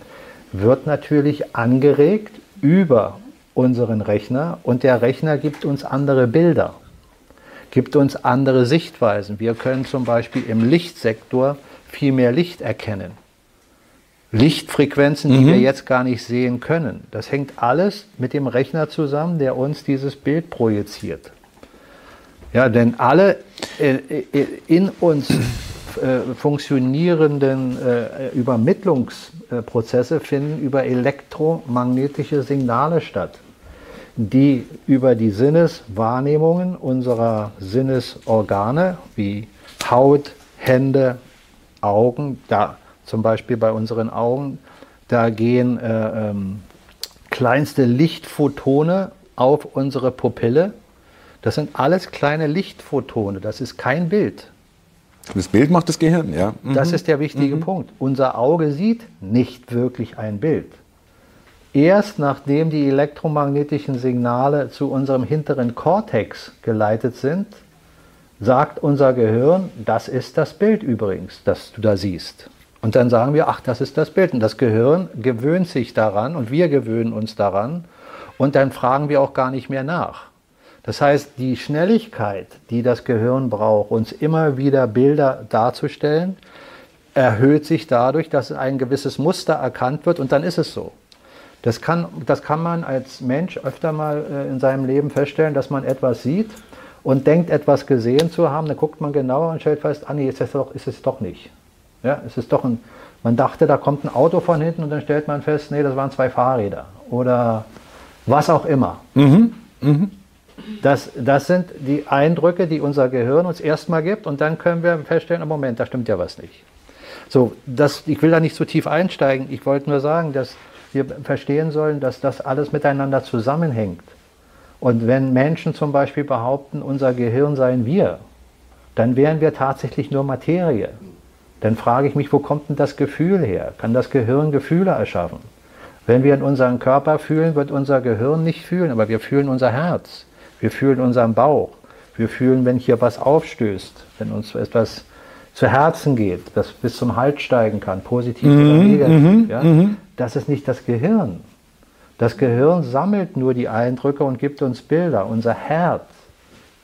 wird natürlich angeregt über unseren Rechner und der Rechner gibt uns andere Bilder, gibt uns andere Sichtweisen. Wir können zum Beispiel im Lichtsektor viel mehr Licht erkennen. Lichtfrequenzen, die mhm. wir jetzt gar nicht sehen können. Das hängt alles mit dem Rechner zusammen, der uns dieses Bild projiziert. Ja, denn alle äh, äh, in uns äh, funktionierenden Übermittlungsprozesse finden über elektromagnetische Signale statt, die über die Sinneswahrnehmungen unserer Sinnesorgane wie Haut, Hände, Augen, da zum Beispiel bei unseren Augen, da gehen äh, ähm, kleinste Lichtphotone auf unsere Pupille. Das sind alles kleine Lichtphotone, das ist kein Bild. Das Bild macht das Gehirn, ja. Mhm. Das ist der wichtige mhm. Punkt. Unser Auge sieht nicht wirklich ein Bild. Erst nachdem die elektromagnetischen Signale zu unserem hinteren Kortex geleitet sind, sagt unser Gehirn, das ist das Bild übrigens, das du da siehst. Und dann sagen wir, ach, das ist das Bild. Und das Gehirn gewöhnt sich daran und wir gewöhnen uns daran. Und dann fragen wir auch gar nicht mehr nach. Das heißt, die Schnelligkeit, die das Gehirn braucht, uns immer wieder Bilder darzustellen, erhöht sich dadurch, dass ein gewisses Muster erkannt wird und dann ist es so. Das kann, das kann man als Mensch öfter mal äh, in seinem Leben feststellen, dass man etwas sieht und denkt, etwas gesehen zu haben. Dann guckt man genauer und stellt fest, ah nee, ist es doch, ist es doch nicht. Ja, es ist doch ein, man dachte, da kommt ein Auto von hinten und dann stellt man fest, nee, das waren zwei Fahrräder oder was auch immer. Mhm. Mhm. Das, das sind die Eindrücke, die unser Gehirn uns erstmal gibt und dann können wir feststellen, im Moment, da stimmt ja was nicht. So, das, ich will da nicht zu tief einsteigen. Ich wollte nur sagen, dass wir verstehen sollen, dass das alles miteinander zusammenhängt. Und wenn Menschen zum Beispiel behaupten, unser Gehirn seien wir, dann wären wir tatsächlich nur Materie dann frage ich mich, wo kommt denn das Gefühl her? Kann das Gehirn Gefühle erschaffen? Wenn wir in unserem Körper fühlen, wird unser Gehirn nicht fühlen, aber wir fühlen unser Herz, wir fühlen unseren Bauch, wir fühlen, wenn hier was aufstößt, wenn uns etwas zu Herzen geht, das bis zum Hals steigen kann, positiv mhm, oder negativ. Mhm, ja? Mhm. Das ist nicht das Gehirn. Das Gehirn sammelt nur die Eindrücke und gibt uns Bilder. Unser Herz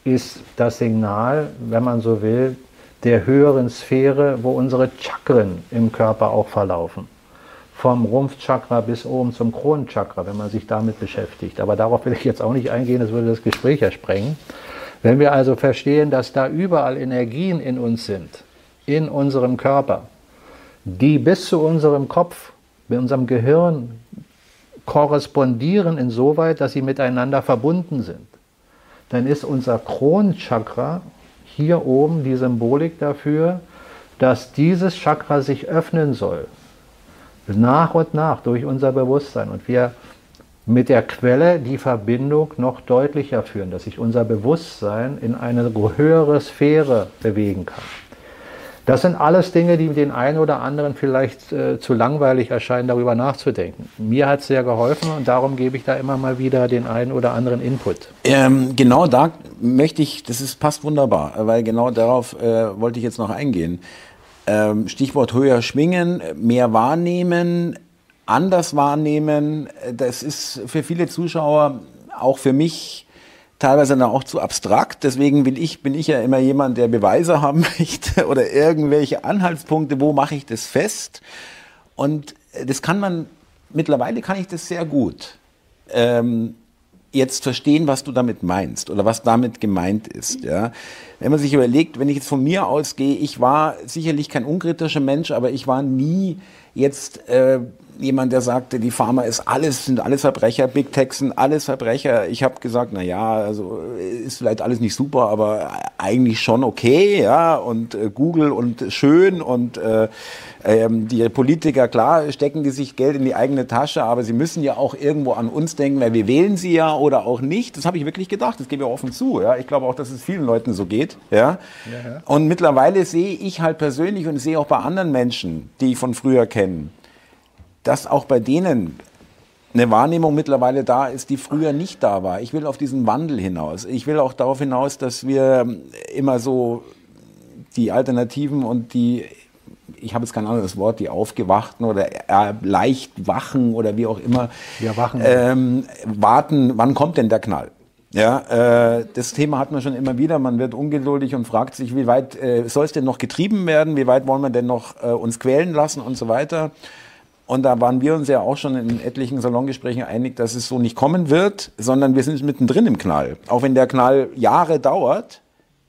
ist das Signal, wenn man so will, der höheren Sphäre, wo unsere Chakren im Körper auch verlaufen. Vom Rumpfchakra bis oben zum Kronenchakra, wenn man sich damit beschäftigt. Aber darauf will ich jetzt auch nicht eingehen, das würde das Gespräch ja sprengen. Wenn wir also verstehen, dass da überall Energien in uns sind, in unserem Körper, die bis zu unserem Kopf, mit unserem Gehirn korrespondieren insoweit, dass sie miteinander verbunden sind, dann ist unser Kronenchakra hier oben die Symbolik dafür, dass dieses Chakra sich öffnen soll. Nach und nach durch unser Bewusstsein. Und wir mit der Quelle die Verbindung noch deutlicher führen, dass sich unser Bewusstsein in eine höhere Sphäre bewegen kann. Das sind alles Dinge, die den einen oder anderen vielleicht äh, zu langweilig erscheinen, darüber nachzudenken. Mir hat es sehr geholfen und darum gebe ich da immer mal wieder den einen oder anderen Input. Ähm, genau da möchte ich, das ist, passt wunderbar, weil genau darauf äh, wollte ich jetzt noch eingehen. Ähm, Stichwort höher schwingen, mehr wahrnehmen, anders wahrnehmen. Das ist für viele Zuschauer, auch für mich, teilweise dann auch zu abstrakt. Deswegen will ich, bin ich ja immer jemand, der Beweise [laughs] haben möchte oder irgendwelche Anhaltspunkte, wo mache ich das fest. Und das kann man, mittlerweile kann ich das sehr gut. Ähm, jetzt verstehen, was du damit meinst oder was damit gemeint ist. Ja? Wenn man sich überlegt, wenn ich jetzt von mir ausgehe, ich war sicherlich kein unkritischer Mensch, aber ich war nie jetzt äh, jemand, der sagte, die Pharma ist alles, sind alles Verbrecher, Big Tech sind alles Verbrecher. Ich habe gesagt, na ja, also ist vielleicht alles nicht super, aber eigentlich schon okay, ja. Und äh, Google und schön und äh, ähm, die Politiker, klar, stecken die sich Geld in die eigene Tasche, aber sie müssen ja auch irgendwo an uns denken, weil wir wählen sie ja oder auch nicht. Das habe ich wirklich gedacht, das gebe ich offen zu. Ja. Ich glaube auch, dass es vielen Leuten so geht. Ja. ja. Und mittlerweile sehe ich halt persönlich und sehe auch bei anderen Menschen, die ich von früher kenne, dass auch bei denen eine Wahrnehmung mittlerweile da ist, die früher nicht da war. Ich will auf diesen Wandel hinaus. Ich will auch darauf hinaus, dass wir immer so die Alternativen und die, ich habe jetzt kein anderes Wort, die Aufgewachten oder äh, leicht wachen oder wie auch immer, ja, wachen. Ähm, warten, wann kommt denn der Knall? Ja, äh, das Thema hat man schon immer wieder. Man wird ungeduldig und fragt sich, wie weit äh, soll es denn noch getrieben werden? Wie weit wollen wir denn noch äh, uns quälen lassen und so weiter? Und da waren wir uns ja auch schon in etlichen Salongesprächen einig, dass es so nicht kommen wird, sondern wir sind mittendrin im Knall. Auch wenn der Knall Jahre dauert,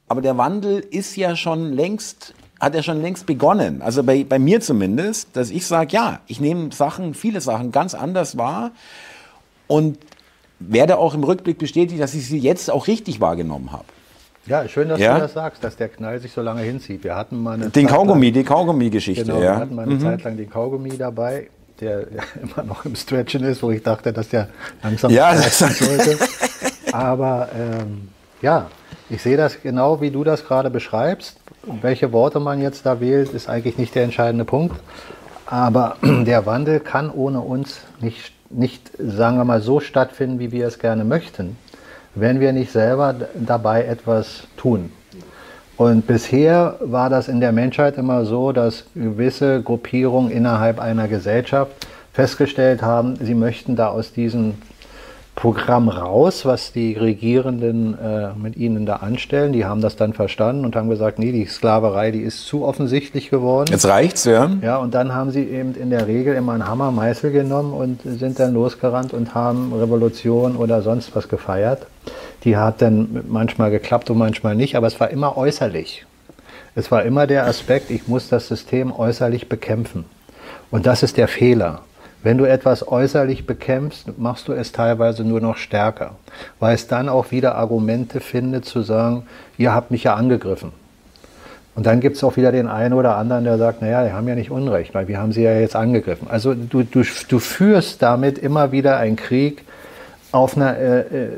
aber der Wandel ist ja schon längst, hat ja schon längst begonnen. Also bei, bei mir zumindest, dass ich sage, ja, ich nehme Sachen, viele Sachen ganz anders wahr und werde auch im Rückblick bestätigt, dass ich sie jetzt auch richtig wahrgenommen habe. Ja, schön, dass ja? du das sagst, dass der Knall sich so lange hinzieht. Wir hatten mal eine den Zeit Kaugummi, lang, die Kaugummi-Geschichte. Genau, ja. wir hatten mal eine mhm. Zeit lang den Kaugummi dabei, der [laughs] ja immer noch im Stretchen ist, wo ich dachte, dass der langsam ja, sollte. Aber ähm, ja, ich sehe das genau, wie du das gerade beschreibst. Welche Worte man jetzt da wählt, ist eigentlich nicht der entscheidende Punkt. Aber [clears throat] der Wandel kann ohne uns nicht, nicht, sagen wir mal, so stattfinden, wie wir es gerne möchten wenn wir nicht selber dabei etwas tun. Und bisher war das in der Menschheit immer so, dass gewisse Gruppierungen innerhalb einer Gesellschaft festgestellt haben, sie möchten da aus diesen Programm raus, was die Regierenden äh, mit ihnen da anstellen. Die haben das dann verstanden und haben gesagt, nee, die Sklaverei, die ist zu offensichtlich geworden. Jetzt reicht's, ja. Ja, und dann haben sie eben in der Regel immer einen Hammer, Meißel genommen und sind dann losgerannt und haben Revolution oder sonst was gefeiert. Die hat dann manchmal geklappt und manchmal nicht, aber es war immer äußerlich. Es war immer der Aspekt, ich muss das System äußerlich bekämpfen. Und das ist der Fehler. Wenn du etwas äußerlich bekämpfst, machst du es teilweise nur noch stärker, weil es dann auch wieder Argumente findet zu sagen, ihr habt mich ja angegriffen. Und dann gibt es auch wieder den einen oder anderen, der sagt, naja, die haben ja nicht Unrecht, weil wir haben sie ja jetzt angegriffen. Also du, du, du führst damit immer wieder einen Krieg auf einer, äh, äh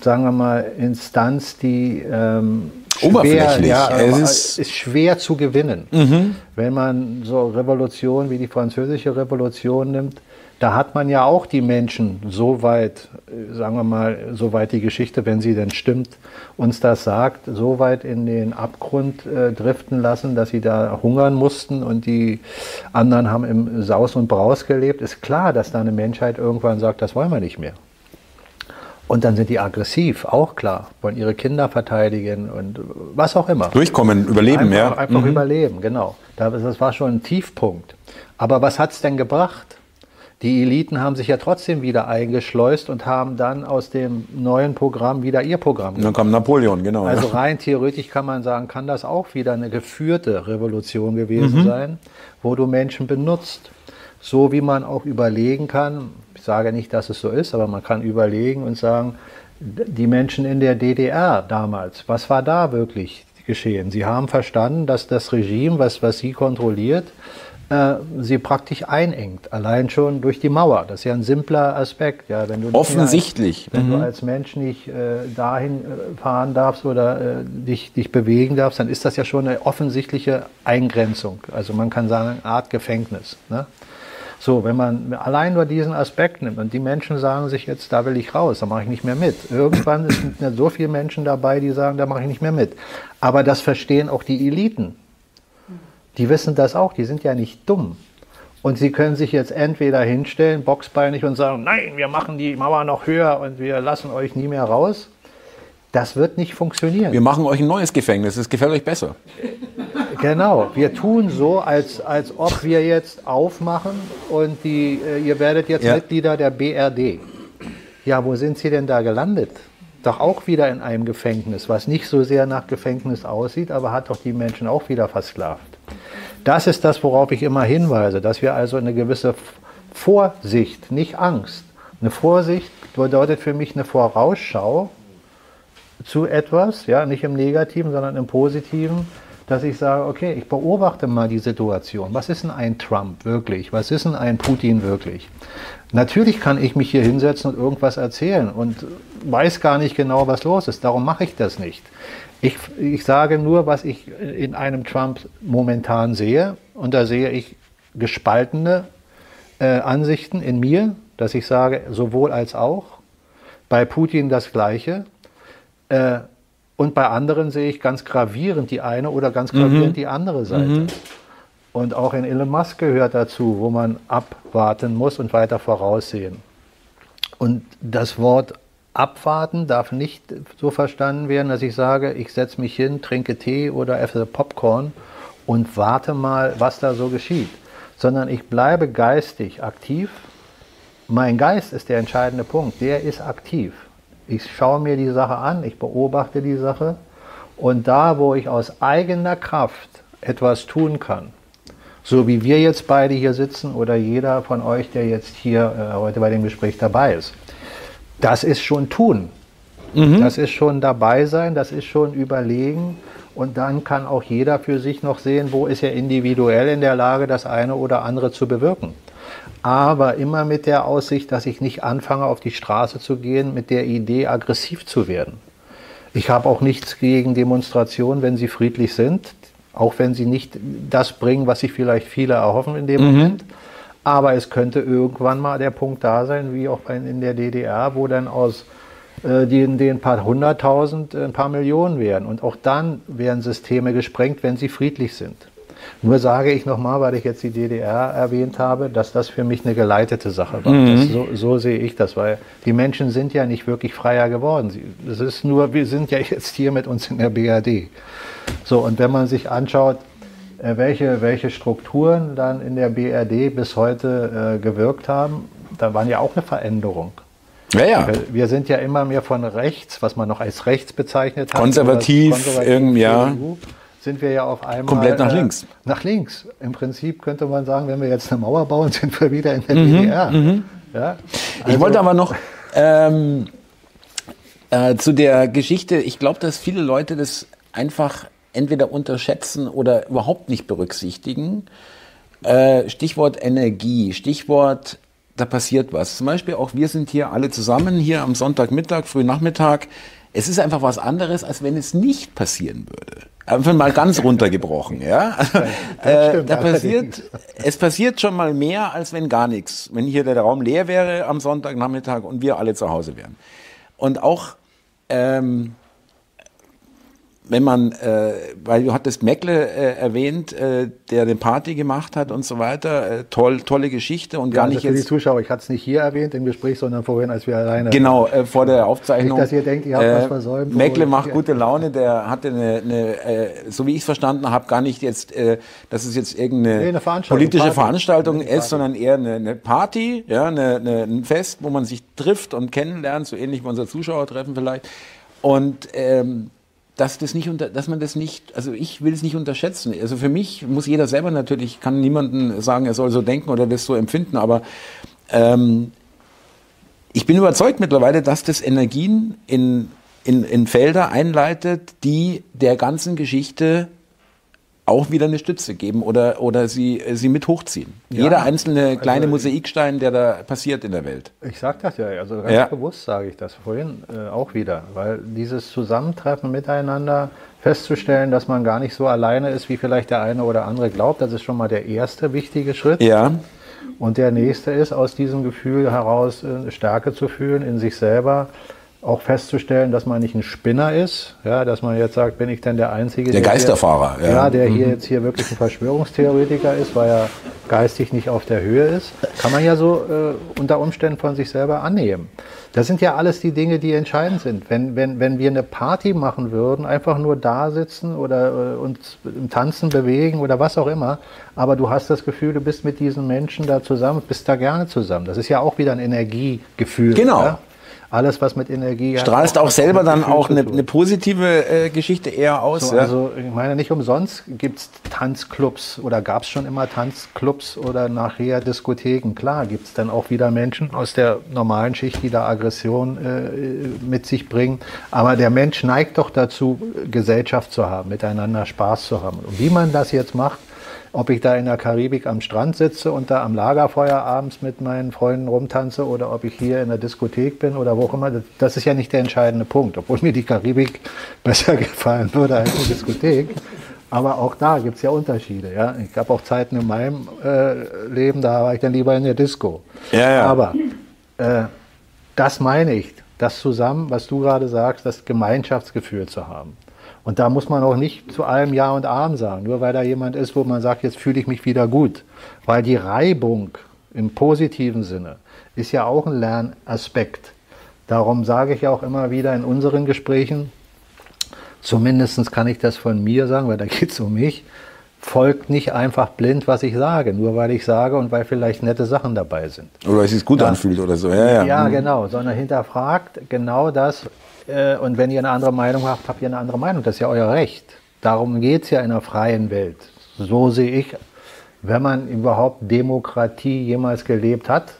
sagen wir mal, Instanz, die ähm, Oberflächlich. ja, es ist, ist, schwer zu gewinnen. Mhm. Wenn man so Revolutionen wie die französische Revolution nimmt, da hat man ja auch die Menschen so weit, sagen wir mal, so weit die Geschichte, wenn sie denn stimmt, uns das sagt, so weit in den Abgrund äh, driften lassen, dass sie da hungern mussten und die anderen haben im Saus und Braus gelebt. Ist klar, dass da eine Menschheit irgendwann sagt, das wollen wir nicht mehr. Und dann sind die aggressiv, auch klar, wollen ihre Kinder verteidigen und was auch immer. Durchkommen, überleben, einfach, ja. Einfach mhm. überleben, genau. Das war schon ein Tiefpunkt. Aber was hat es denn gebracht? Die Eliten haben sich ja trotzdem wieder eingeschleust und haben dann aus dem neuen Programm wieder ihr Programm gemacht. Dann kam Napoleon, genau. Also rein theoretisch kann man sagen, kann das auch wieder eine geführte Revolution gewesen mhm. sein, wo du Menschen benutzt. So wie man auch überlegen kann, ich sage nicht, dass es so ist, aber man kann überlegen und sagen, die Menschen in der DDR damals, was war da wirklich geschehen. Sie haben verstanden, dass das Regime, was, was sie kontrolliert, äh, sie praktisch einengt. Allein schon durch die Mauer. Das ist ja ein simpler Aspekt. Ja, wenn du Offensichtlich. Als, wenn mhm. du als Mensch nicht äh, dahin äh, fahren darfst oder äh, dich, dich bewegen darfst, dann ist das ja schon eine offensichtliche Eingrenzung. Also man kann sagen, eine Art Gefängnis. Ne? So, wenn man allein nur diesen Aspekt nimmt und die Menschen sagen sich jetzt, da will ich raus, da mache ich nicht mehr mit. Irgendwann sind so viele Menschen dabei, die sagen, da mache ich nicht mehr mit. Aber das verstehen auch die Eliten. Die wissen das auch, die sind ja nicht dumm. Und sie können sich jetzt entweder hinstellen, boxbeinig und sagen, nein, wir machen die Mauer noch höher und wir lassen euch nie mehr raus. Das wird nicht funktionieren. Wir machen euch ein neues Gefängnis, es gefällt euch besser. Genau, wir tun so, als, als ob wir jetzt aufmachen und die, äh, ihr werdet jetzt ja. Mitglieder der BRD. Ja, wo sind Sie denn da gelandet? Doch auch wieder in einem Gefängnis, was nicht so sehr nach Gefängnis aussieht, aber hat doch die Menschen auch wieder versklavt. Das ist das, worauf ich immer hinweise, dass wir also eine gewisse Vorsicht, nicht Angst. Eine Vorsicht bedeutet für mich eine Vorausschau zu etwas, ja, nicht im Negativen, sondern im Positiven, dass ich sage, okay, ich beobachte mal die Situation. Was ist denn ein Trump wirklich? Was ist denn ein Putin wirklich? Natürlich kann ich mich hier hinsetzen und irgendwas erzählen und weiß gar nicht genau, was los ist. Darum mache ich das nicht. Ich, ich sage nur, was ich in einem Trump momentan sehe. Und da sehe ich gespaltene äh, Ansichten in mir, dass ich sage, sowohl als auch. Bei Putin das Gleiche. Äh, und bei anderen sehe ich ganz gravierend die eine oder ganz gravierend mhm. die andere Seite. Mhm. Und auch in Elon Musk gehört dazu, wo man abwarten muss und weiter voraussehen. Und das Wort abwarten darf nicht so verstanden werden, dass ich sage, ich setze mich hin, trinke Tee oder esse Popcorn und warte mal, was da so geschieht. Sondern ich bleibe geistig aktiv. Mein Geist ist der entscheidende Punkt. Der ist aktiv. Ich schaue mir die Sache an, ich beobachte die Sache. Und da, wo ich aus eigener Kraft etwas tun kann, so wie wir jetzt beide hier sitzen oder jeder von euch, der jetzt hier äh, heute bei dem Gespräch dabei ist. Das ist schon tun. Mhm. Das ist schon dabei sein, das ist schon überlegen. Und dann kann auch jeder für sich noch sehen, wo ist er individuell in der Lage, das eine oder andere zu bewirken. Aber immer mit der Aussicht, dass ich nicht anfange, auf die Straße zu gehen, mit der Idee, aggressiv zu werden. Ich habe auch nichts gegen Demonstrationen, wenn sie friedlich sind. Auch wenn sie nicht das bringen, was sich vielleicht viele erhoffen in dem mhm. Moment. Aber es könnte irgendwann mal der Punkt da sein, wie auch in der DDR, wo dann aus äh, den, den paar hunderttausend äh, ein paar Millionen werden. Und auch dann werden Systeme gesprengt, wenn sie friedlich sind. Nur sage ich nochmal, weil ich jetzt die DDR erwähnt habe, dass das für mich eine geleitete Sache war. Mhm. so, so, sehe ich das, weil die Menschen sind ja nicht wirklich freier geworden. Es ist nur, wir sind ja jetzt hier mit uns in der BRD. So, und wenn man sich anschaut, äh, welche, welche Strukturen dann in der BRD bis heute äh, gewirkt haben, da waren ja auch eine Veränderung. Ja, ja. Wir sind ja immer mehr von rechts, was man noch als rechts bezeichnet hat. Konservativ, konservativ irgendwie, ja. Sind wir ja auf einmal. Komplett nach äh, links. Nach links. Im Prinzip könnte man sagen, wenn wir jetzt eine Mauer bauen, [laughs] sind wir wieder in der mhm, DDR. Mhm. Ja? Also, ich wollte aber noch ähm, äh, zu der Geschichte, ich glaube, dass viele Leute das einfach entweder unterschätzen oder überhaupt nicht berücksichtigen. Äh, Stichwort Energie, Stichwort, da passiert was. Zum Beispiel auch wir sind hier alle zusammen, hier am Sonntagmittag, Frühnachmittag. Es ist einfach was anderes, als wenn es nicht passieren würde. Einfach mal ganz runtergebrochen, ja. Äh, da passiert, es passiert schon mal mehr, als wenn gar nichts. Wenn hier der Raum leer wäre am Sonntagnachmittag und wir alle zu Hause wären. Und auch ähm, wenn man, äh, weil du hattest Meckle äh, erwähnt, äh, der eine Party gemacht hat und so weiter, äh, toll, tolle Geschichte und ja, gar nicht also für jetzt. die Zuschauer, ich hatte es nicht hier erwähnt im Gespräch, sondern vorhin, als wir alleine. Genau, äh, vor der Aufzeichnung. Nicht, dass ihr denkt, ihr habt äh, was versäumt. Meckle macht gute Laune, der hatte eine, eine äh, so wie ich es verstanden habe, gar nicht jetzt, äh, dass es jetzt irgendeine nee, Veranstaltung, politische Party. Veranstaltung nee, ist, sondern eher eine, eine Party, ja, eine, eine, ein Fest, wo man sich trifft und kennenlernt, so ähnlich wie unser Zuschauertreffen vielleicht. Und ähm, dass, das nicht unter, dass man das nicht, also ich will es nicht unterschätzen. Also für mich muss jeder selber natürlich, kann niemanden sagen, er soll so denken oder das so empfinden, aber ähm, ich bin überzeugt mittlerweile, dass das Energien in in, in Felder einleitet, die der ganzen Geschichte auch wieder eine Stütze geben oder, oder sie, sie mit hochziehen. Ja, Jeder einzelne kleine also, Mosaikstein, der da passiert in der Welt. Ich sage das ja, also ganz ja. bewusst sage ich das vorhin äh, auch wieder, weil dieses Zusammentreffen miteinander festzustellen, dass man gar nicht so alleine ist, wie vielleicht der eine oder andere glaubt, das ist schon mal der erste wichtige Schritt. Ja. Und der nächste ist, aus diesem Gefühl heraus äh, Stärke zu fühlen in sich selber auch festzustellen, dass man nicht ein Spinner ist, ja, dass man jetzt sagt, bin ich denn der Einzige, der, der Geisterfahrer, hier, ja. ja. der mhm. hier jetzt hier wirklich ein Verschwörungstheoretiker ist, weil er geistig nicht auf der Höhe ist, kann man ja so äh, unter Umständen von sich selber annehmen. Das sind ja alles die Dinge, die entscheidend sind. Wenn, wenn, wenn wir eine Party machen würden, einfach nur da sitzen oder äh, uns im Tanzen bewegen oder was auch immer, aber du hast das Gefühl, du bist mit diesen Menschen da zusammen, bist da gerne zusammen. Das ist ja auch wieder ein Energiegefühl. Genau. Ja? Alles, was mit Energie Strahlst auch, auch selber dann auch eine, eine, positive äh, Geschichte eher aus. So, ja? Also ich meine, nicht umsonst gibt es Tanzclubs oder gab es schon immer Tanzclubs oder nachher Diskotheken. Klar, gibt es dann auch wieder Menschen aus der normalen Schicht, die da Aggression äh, mit sich bringen. Aber der Mensch neigt doch dazu, Gesellschaft zu haben, miteinander Spaß zu haben. Und wie man das jetzt macht, ob ich da in der Karibik am Strand sitze und da am Lagerfeuer abends mit meinen Freunden rumtanze oder ob ich hier in der Diskothek bin oder wo auch immer, das ist ja nicht der entscheidende Punkt. Obwohl mir die Karibik [laughs] besser gefallen würde als die Diskothek. Aber auch da gibt es ja Unterschiede. Ja? Ich habe auch Zeiten in meinem äh, Leben, da war ich dann lieber in der Disco. Ja, ja. Aber äh, das meine ich, das zusammen, was du gerade sagst, das Gemeinschaftsgefühl zu haben. Und da muss man auch nicht zu allem Ja und Arm sagen, nur weil da jemand ist, wo man sagt, jetzt fühle ich mich wieder gut. Weil die Reibung im positiven Sinne ist ja auch ein Lernaspekt. Darum sage ich ja auch immer wieder in unseren Gesprächen, zumindest kann ich das von mir sagen, weil da [laughs] geht es um mich, folgt nicht einfach blind, was ich sage, nur weil ich sage und weil vielleicht nette Sachen dabei sind. Oder weil es sich gut ja. anfühlt oder so. Ja, ja. ja, mhm. genau, sondern hinterfragt genau das, äh, und wenn ihr eine andere Meinung habt, habt ihr eine andere Meinung. Das ist ja euer Recht. Darum geht es ja in einer freien Welt. So sehe ich, wenn man überhaupt Demokratie jemals gelebt hat,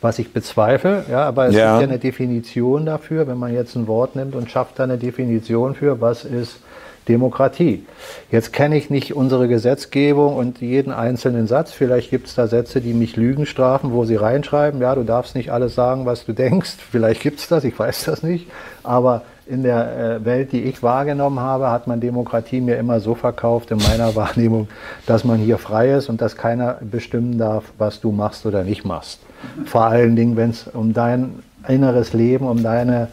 was ich bezweifle, ja, aber es ja. gibt ja eine Definition dafür, wenn man jetzt ein Wort nimmt und schafft da eine Definition für, was ist Demokratie. Jetzt kenne ich nicht unsere Gesetzgebung und jeden einzelnen Satz. Vielleicht gibt es da Sätze, die mich Lügen strafen, wo sie reinschreiben, ja, du darfst nicht alles sagen, was du [laughs] denkst. Vielleicht gibt es das, ich weiß das nicht. Aber in der äh, Welt, die ich wahrgenommen habe, hat man Demokratie mir immer so verkauft, in meiner [laughs] Wahrnehmung, dass man hier frei ist und dass keiner bestimmen darf, was du machst oder nicht machst. Vor allen Dingen, wenn es um dein inneres Leben, um deine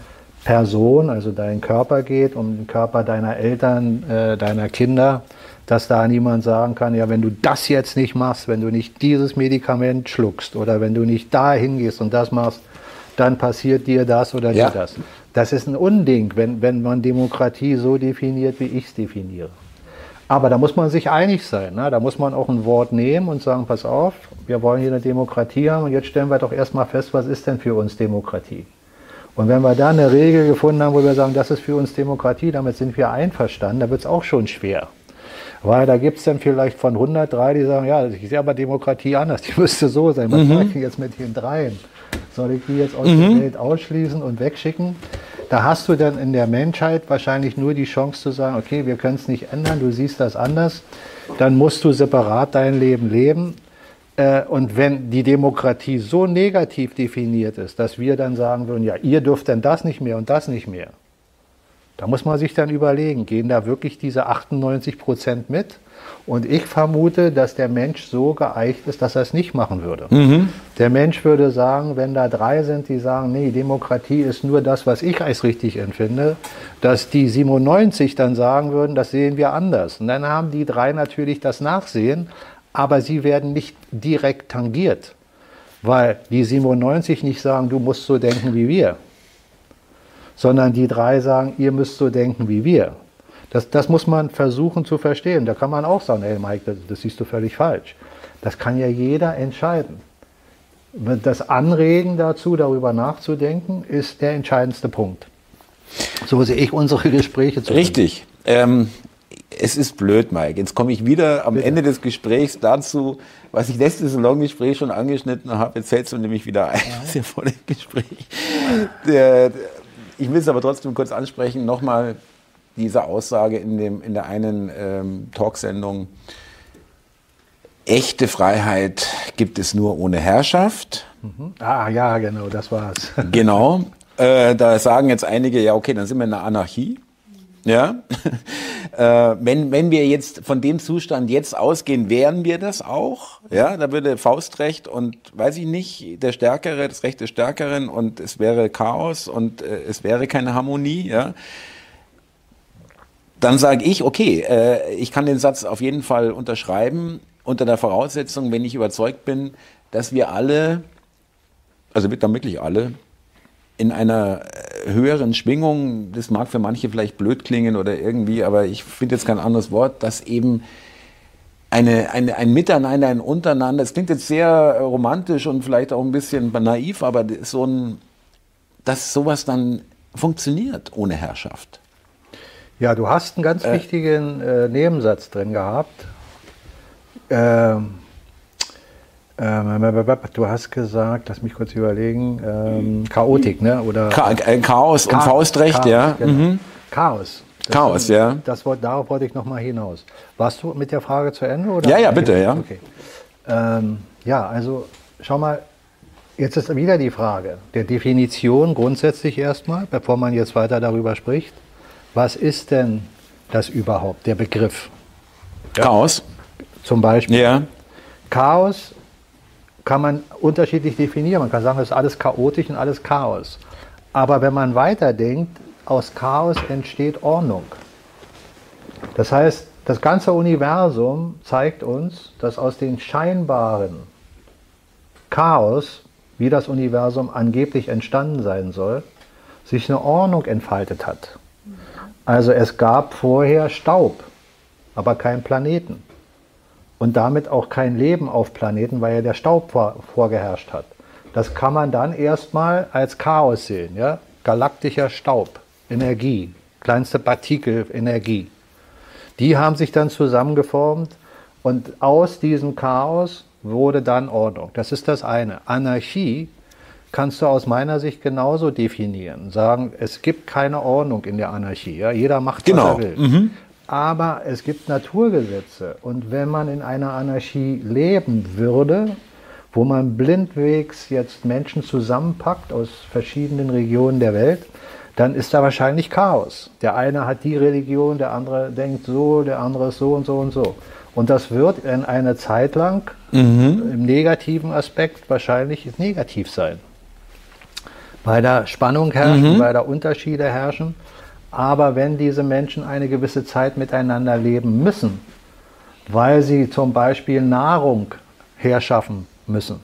Person, also dein Körper geht, um den Körper deiner Eltern, äh, deiner Kinder, dass da niemand sagen kann, ja, wenn du das jetzt nicht machst, wenn du nicht dieses Medikament schluckst oder wenn du nicht da hingehst und das machst, dann passiert dir das oder ja. dir das. Das ist ein Unding, wenn, wenn man Demokratie so definiert, wie ich es definiere. Aber da muss man sich einig sein. Ne? Da muss man auch ein Wort nehmen und sagen, pass auf, wir wollen hier eine Demokratie haben und jetzt stellen wir doch erstmal fest, was ist denn für uns Demokratie? Und wenn wir da eine Regel gefunden haben, wo wir sagen, das ist für uns Demokratie, damit sind wir einverstanden, da wird es auch schon schwer. Weil da gibt es dann vielleicht von 103, die sagen, ja, ich sehe aber Demokratie anders, die [laughs] müsste so sein. Was mhm. mache ich jetzt mit den dreien? Soll ich die jetzt aus mhm. der Welt ausschließen und wegschicken? Da hast du dann in der Menschheit wahrscheinlich nur die Chance zu sagen, okay, wir können es nicht ändern, du siehst das anders. Dann musst du separat dein Leben leben und wenn die Demokratie so negativ definiert ist, dass wir dann sagen würden, ja, ihr dürft denn das nicht mehr und das nicht mehr, da muss man sich dann überlegen, gehen da wirklich diese 98 Prozent mit? Und ich vermute, dass der Mensch so geeicht ist, dass er es nicht machen würde. Mhm. Der Mensch würde sagen, wenn da drei sind, die sagen, nee, Demokratie ist nur das, was ich als richtig empfinde, dass die 97 dann sagen würden, das sehen wir anders. Und dann haben die drei natürlich das Nachsehen, aber sie werden nicht direkt tangiert, weil die 97 nicht sagen, du musst so denken wie wir, sondern die drei sagen, ihr müsst so denken wie wir. Das, das muss man versuchen zu verstehen. Da kann man auch sagen, hey Mike, das, das siehst du völlig falsch. Das kann ja jeder entscheiden. Das Anregen dazu, darüber nachzudenken, ist der entscheidendste Punkt. So sehe ich unsere Gespräche zu. Richtig. Ähm, es ist blöd, Mike. Jetzt komme ich wieder am Bitte. Ende des Gesprächs dazu, was ich letztes Salongespräch schon angeschnitten habe. Jetzt fällst du nämlich wieder ein, ja. [laughs] sehr voll im Gespräch. Der, ich will es aber trotzdem kurz ansprechen, nochmal diese Aussage in, dem, in der einen ähm, Talksendung. Echte Freiheit gibt es nur ohne Herrschaft. Mhm. Ah ja, genau, das war's. genau. Äh, da sagen jetzt einige, ja okay, dann sind wir in einer Anarchie. Ja, [laughs] äh, wenn, wenn wir jetzt von dem Zustand jetzt ausgehen, wären wir das auch. Ja, da würde Faustrecht und weiß ich nicht, der Stärkere, das Recht des Stärkeren und es wäre Chaos und äh, es wäre keine Harmonie. Ja, dann sage ich, okay, äh, ich kann den Satz auf jeden Fall unterschreiben unter der Voraussetzung, wenn ich überzeugt bin, dass wir alle, also dann wirklich alle, in einer äh, höheren Schwingung, das mag für manche vielleicht blöd klingen oder irgendwie, aber ich finde jetzt kein anderes Wort, dass eben eine, eine, ein Miteinander, ein Untereinander, das klingt jetzt sehr romantisch und vielleicht auch ein bisschen naiv, aber so ein, dass sowas dann funktioniert ohne Herrschaft. Ja, du hast einen ganz äh, wichtigen äh, Nebensatz drin gehabt. Ähm, du hast gesagt, lass mich kurz überlegen, ähm, Chaotik, ne? Oder äh, Chaos und Faustrecht, Chaos, ja. Genau. Mhm. Chaos. Das Chaos, ja. Das, darauf wollte ich noch mal hinaus. Warst du mit der Frage zu Ende? Oder? Ja, ja, bitte, ja. Okay. Ähm, ja, also schau mal, jetzt ist wieder die Frage der Definition grundsätzlich erstmal, bevor man jetzt weiter darüber spricht. Was ist denn das überhaupt, der Begriff? Chaos. Zum Beispiel. Ja. Chaos kann man unterschiedlich definieren. Man kann sagen, es ist alles chaotisch und alles Chaos. Aber wenn man weiterdenkt, aus Chaos entsteht Ordnung. Das heißt, das ganze Universum zeigt uns, dass aus dem scheinbaren Chaos, wie das Universum angeblich entstanden sein soll, sich eine Ordnung entfaltet hat. Also es gab vorher Staub, aber keinen Planeten und damit auch kein Leben auf Planeten, weil ja der Staub vor, vorgeherrscht hat. Das kann man dann erstmal als Chaos sehen. Ja? Galaktischer Staub, Energie, kleinste Partikel, Energie. Die haben sich dann zusammengeformt und aus diesem Chaos wurde dann Ordnung. Das ist das eine. Anarchie kannst du aus meiner Sicht genauso definieren. Sagen, es gibt keine Ordnung in der Anarchie. Ja? Jeder macht, genau. was er will. Mhm. Aber es gibt Naturgesetze. Und wenn man in einer Anarchie leben würde, wo man blindwegs jetzt Menschen zusammenpackt aus verschiedenen Regionen der Welt, dann ist da wahrscheinlich Chaos. Der eine hat die Religion, der andere denkt so, der andere ist so und so und so. Und das wird in einer Zeit lang mhm. im negativen Aspekt wahrscheinlich negativ sein. Weil da Spannung herrscht, mhm. weil da Unterschiede herrschen. Aber wenn diese Menschen eine gewisse Zeit miteinander leben müssen, weil sie zum Beispiel Nahrung herschaffen müssen,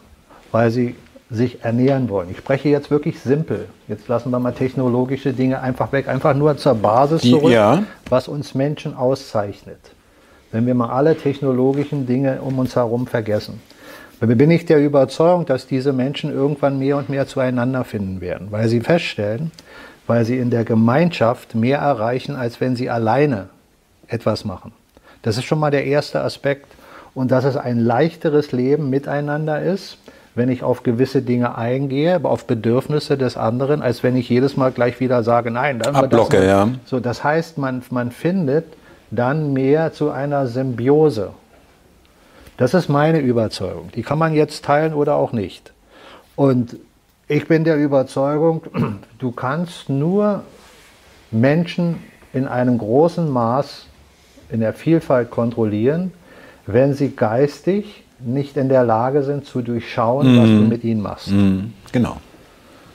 weil sie sich ernähren wollen. Ich spreche jetzt wirklich simpel. Jetzt lassen wir mal technologische Dinge einfach weg, einfach nur zur Basis zurück, ja. was uns Menschen auszeichnet. Wenn wir mal alle technologischen Dinge um uns herum vergessen. Dann bin ich der Überzeugung, dass diese Menschen irgendwann mehr und mehr zueinander finden werden, weil sie feststellen, weil sie in der Gemeinschaft mehr erreichen, als wenn sie alleine etwas machen. Das ist schon mal der erste Aspekt. Und dass es ein leichteres Leben miteinander ist, wenn ich auf gewisse Dinge eingehe, aber auf Bedürfnisse des anderen, als wenn ich jedes Mal gleich wieder sage, nein, dann Abblocke, das ja. So, das heißt, man, man findet dann mehr zu einer Symbiose. Das ist meine Überzeugung. Die kann man jetzt teilen oder auch nicht. Und ich bin der Überzeugung, du kannst nur Menschen in einem großen Maß in der Vielfalt kontrollieren, wenn sie geistig nicht in der Lage sind zu durchschauen, mm. was du mhm. mit ihnen machst. Mm. Genau.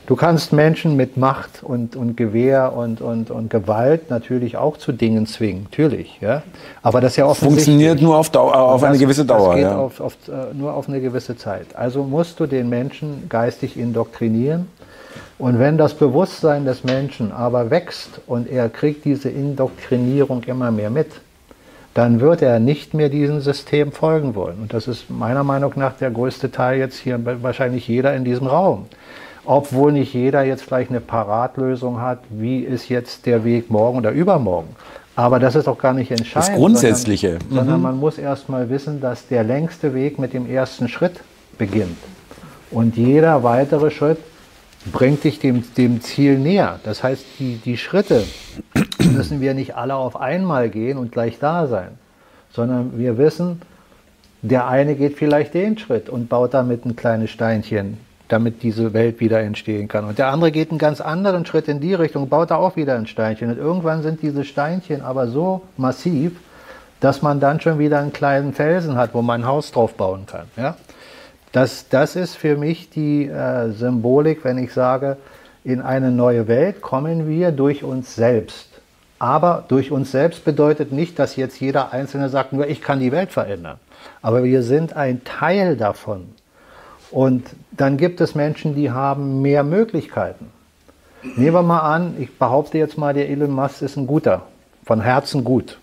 Du kannst Menschen mit Macht und, und Gewehr und, und, und Gewalt natürlich auch zu Dingen zwingen, natürlich. Ja? Aber das ja Funktioniert nur auf, Dauer, auf das, eine gewisse Dauer. Das geht ja. auf, auf, äh, nur auf eine gewisse Zeit. Also musst du den Menschen geistig indoktrinieren. Und wenn das Bewusstsein des Menschen aber wächst und er kriegt diese Indoktrinierung immer mehr mit, dann wird er nicht mehr diesem System folgen wollen. Und das ist meiner Meinung nach der größte Teil jetzt hier, wahrscheinlich jeder in diesem Raum obwohl nicht jeder jetzt gleich eine Paratlösung hat, wie ist jetzt der Weg morgen oder übermorgen. Aber das ist auch gar nicht entscheidend. Das Grundsätzliche. Sondern, mhm. sondern man muss erst mal wissen, dass der längste Weg mit dem ersten Schritt beginnt. Und jeder weitere Schritt bringt dich dem, dem Ziel näher. Das heißt, die, die Schritte müssen wir nicht alle auf einmal gehen und gleich da sein, sondern wir wissen, der eine geht vielleicht den Schritt und baut damit ein kleines Steinchen, damit diese Welt wieder entstehen kann. Und der andere geht einen ganz anderen Schritt in die Richtung, baut da auch wieder ein Steinchen. Und irgendwann sind diese Steinchen aber so massiv, dass man dann schon wieder einen kleinen Felsen hat, wo man ein Haus drauf bauen kann. Ja? Das, das ist für mich die äh, Symbolik, wenn ich sage, in eine neue Welt kommen wir durch uns selbst. Aber durch uns selbst bedeutet nicht, dass jetzt jeder Einzelne sagt, nur ich kann die Welt verändern. Aber wir sind ein Teil davon. Und dann gibt es Menschen, die haben mehr Möglichkeiten. Nehmen wir mal an, ich behaupte jetzt mal, der Elon Musk ist ein guter, von Herzen gut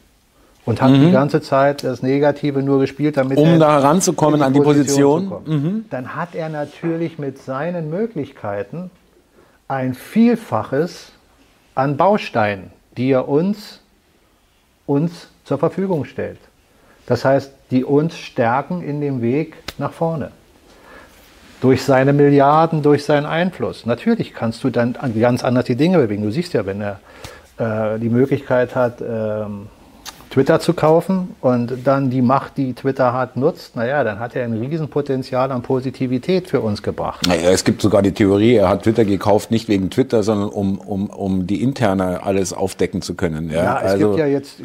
und hat mhm. die ganze Zeit das Negative nur gespielt, damit um da heranzukommen an die Position. Mhm. Dann hat er natürlich mit seinen Möglichkeiten ein Vielfaches an Bausteinen, die er uns uns zur Verfügung stellt. Das heißt, die uns stärken in dem Weg nach vorne. Durch seine Milliarden, durch seinen Einfluss. Natürlich kannst du dann ganz anders die Dinge bewegen. Du siehst ja, wenn er äh, die Möglichkeit hat, ähm, Twitter zu kaufen und dann die Macht, die Twitter hat, nutzt, naja, dann hat er ein Riesenpotenzial an Positivität für uns gebracht. Naja, es gibt sogar die Theorie, er hat Twitter gekauft, nicht wegen Twitter, sondern um, um, um die interne alles aufdecken zu können. Ja, ja es also gibt ja jetzt,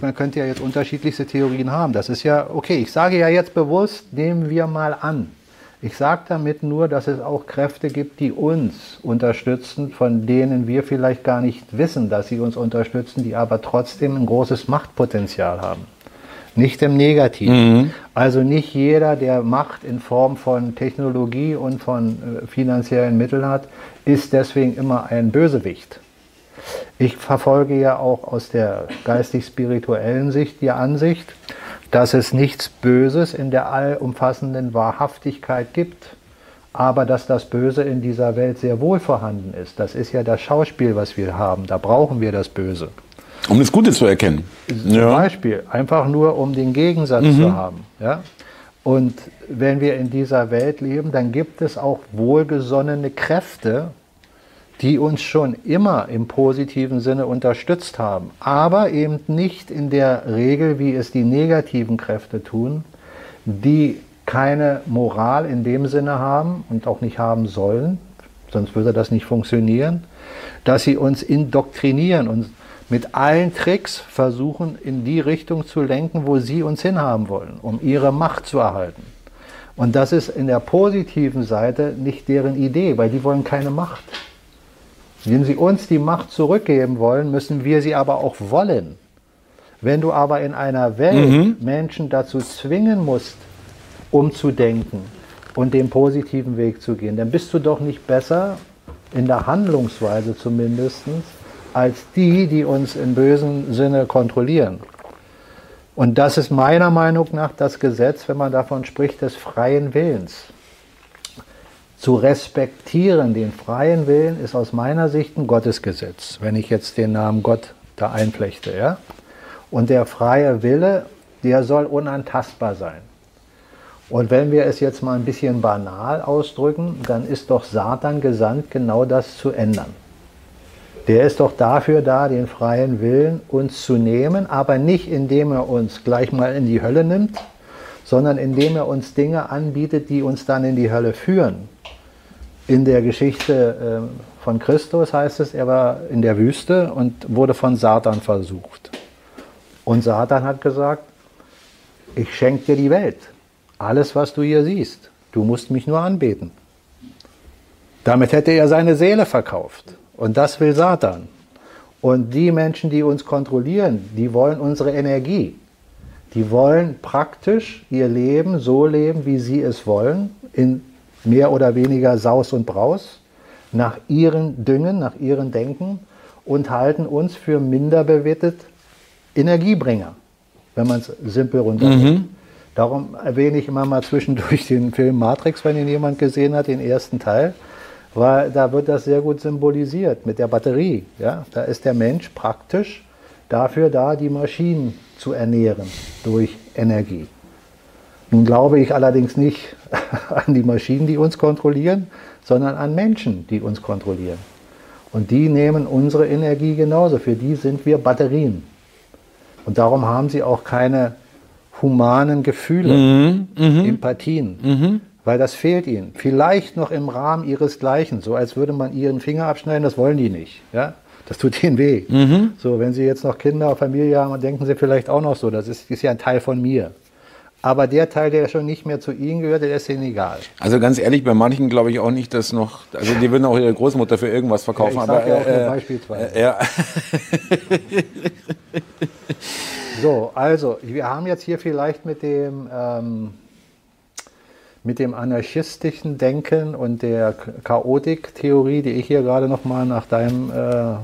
man könnte ja jetzt unterschiedlichste Theorien haben. Das ist ja, okay, ich sage ja jetzt bewusst, nehmen wir mal an. Ich sage damit nur, dass es auch Kräfte gibt, die uns unterstützen, von denen wir vielleicht gar nicht wissen, dass sie uns unterstützen, die aber trotzdem ein großes Machtpotenzial haben. Nicht im Negativen. Mhm. Also nicht jeder, der Macht in Form von Technologie und von äh, finanziellen Mitteln hat, ist deswegen immer ein Bösewicht. Ich verfolge ja auch aus der geistig-spirituellen Sicht die Ansicht, dass es nichts Böses in der allumfassenden Wahrhaftigkeit gibt, aber dass das Böse in dieser Welt sehr wohl vorhanden ist. Das ist ja das Schauspiel, was wir haben. Da brauchen wir das Böse. Um das Gute zu erkennen. Zum ja. Beispiel, einfach nur um den Gegensatz mhm. zu haben. Ja? Und wenn wir in dieser Welt leben, dann gibt es auch wohlgesonnene Kräfte, die uns schon immer im positiven Sinne unterstützt haben, aber eben nicht in der Regel, wie es die negativen Kräfte tun, die keine Moral in dem Sinne haben und auch nicht haben sollen, sonst würde das nicht funktionieren, dass sie uns indoktrinieren und mit allen Tricks versuchen, in die Richtung zu lenken, wo sie uns hinhaben wollen, um ihre Macht zu erhalten. Und das ist in der positiven Seite nicht deren Idee, weil die wollen keine Macht. Wenn sie uns die Macht zurückgeben wollen, müssen wir sie aber auch wollen. Wenn du aber in einer Welt mhm. Menschen dazu zwingen musst, umzudenken und den positiven Weg zu gehen, dann bist du doch nicht besser, in der Handlungsweise zumindest, als die, die uns im bösen Sinne kontrollieren. Und das ist meiner Meinung nach das Gesetz, wenn man davon spricht, des freien Willens zu respektieren, den freien Willen, ist aus meiner Sicht ein Gottesgesetz, wenn ich jetzt den Namen Gott da einflechte. Ja? Und der freie Wille, der soll unantastbar sein. Und wenn wir es jetzt mal ein bisschen banal ausdrücken, dann ist doch Satan gesandt, genau das zu ändern. Der ist doch dafür da, den freien Willen uns zu nehmen, aber nicht indem er uns gleich mal in die Hölle nimmt, sondern indem er uns Dinge anbietet, die uns dann in die Hölle führen. In der Geschichte ähm, von Christus heißt es, er war in der Wüste und wurde von Satan versucht. Und Satan hat gesagt, ich schenke dir die Welt, alles, was du hier siehst. Du musst mich nur anbeten. Damit hätte er seine Seele verkauft. Und das will Satan. Und die Menschen, die uns kontrollieren, die wollen unsere Energie. Die wollen praktisch ihr Leben so leben, wie sie es wollen, in mehr oder weniger Saus und Braus, nach ihren Düngen, nach ihren Denken und halten uns für minder bewertet Energiebringer, wenn man es simpel runternimmt. Mhm. Darum erwähne ich immer mal zwischendurch den Film Matrix, wenn ihn jemand gesehen hat, den ersten Teil, weil da wird das sehr gut symbolisiert mit der Batterie. Ja? Da ist der Mensch praktisch dafür da, die Maschinen zu ernähren durch Energie. Nun glaube ich allerdings nicht [laughs] an die Maschinen, die uns kontrollieren, sondern an Menschen, die uns kontrollieren. Und die nehmen unsere Energie genauso. Für die sind wir Batterien. Und darum haben sie auch keine humanen Gefühle, mhm, mh. Empathien, mhm. weil das fehlt ihnen. Vielleicht noch im Rahmen ihresgleichen, so als würde man ihren Finger abschneiden, das wollen die nicht. Ja? Das tut ihnen weh. Mhm. So, wenn sie jetzt noch Kinder, Familie haben, denken sie vielleicht auch noch so, das ist, ist ja ein Teil von mir. Aber der Teil, der schon nicht mehr zu ihnen gehört, der ist ihnen egal. Also ganz ehrlich, bei manchen glaube ich auch nicht, dass noch, also die würden auch ihre Großmutter für irgendwas verkaufen. Ja, ich aber ja auch äh, beispielsweise. Äh, ja. [laughs] so, also wir haben jetzt hier vielleicht mit dem ähm, mit dem anarchistischen Denken und der Chaotik-Theorie, die ich hier gerade noch mal nach deinem äh,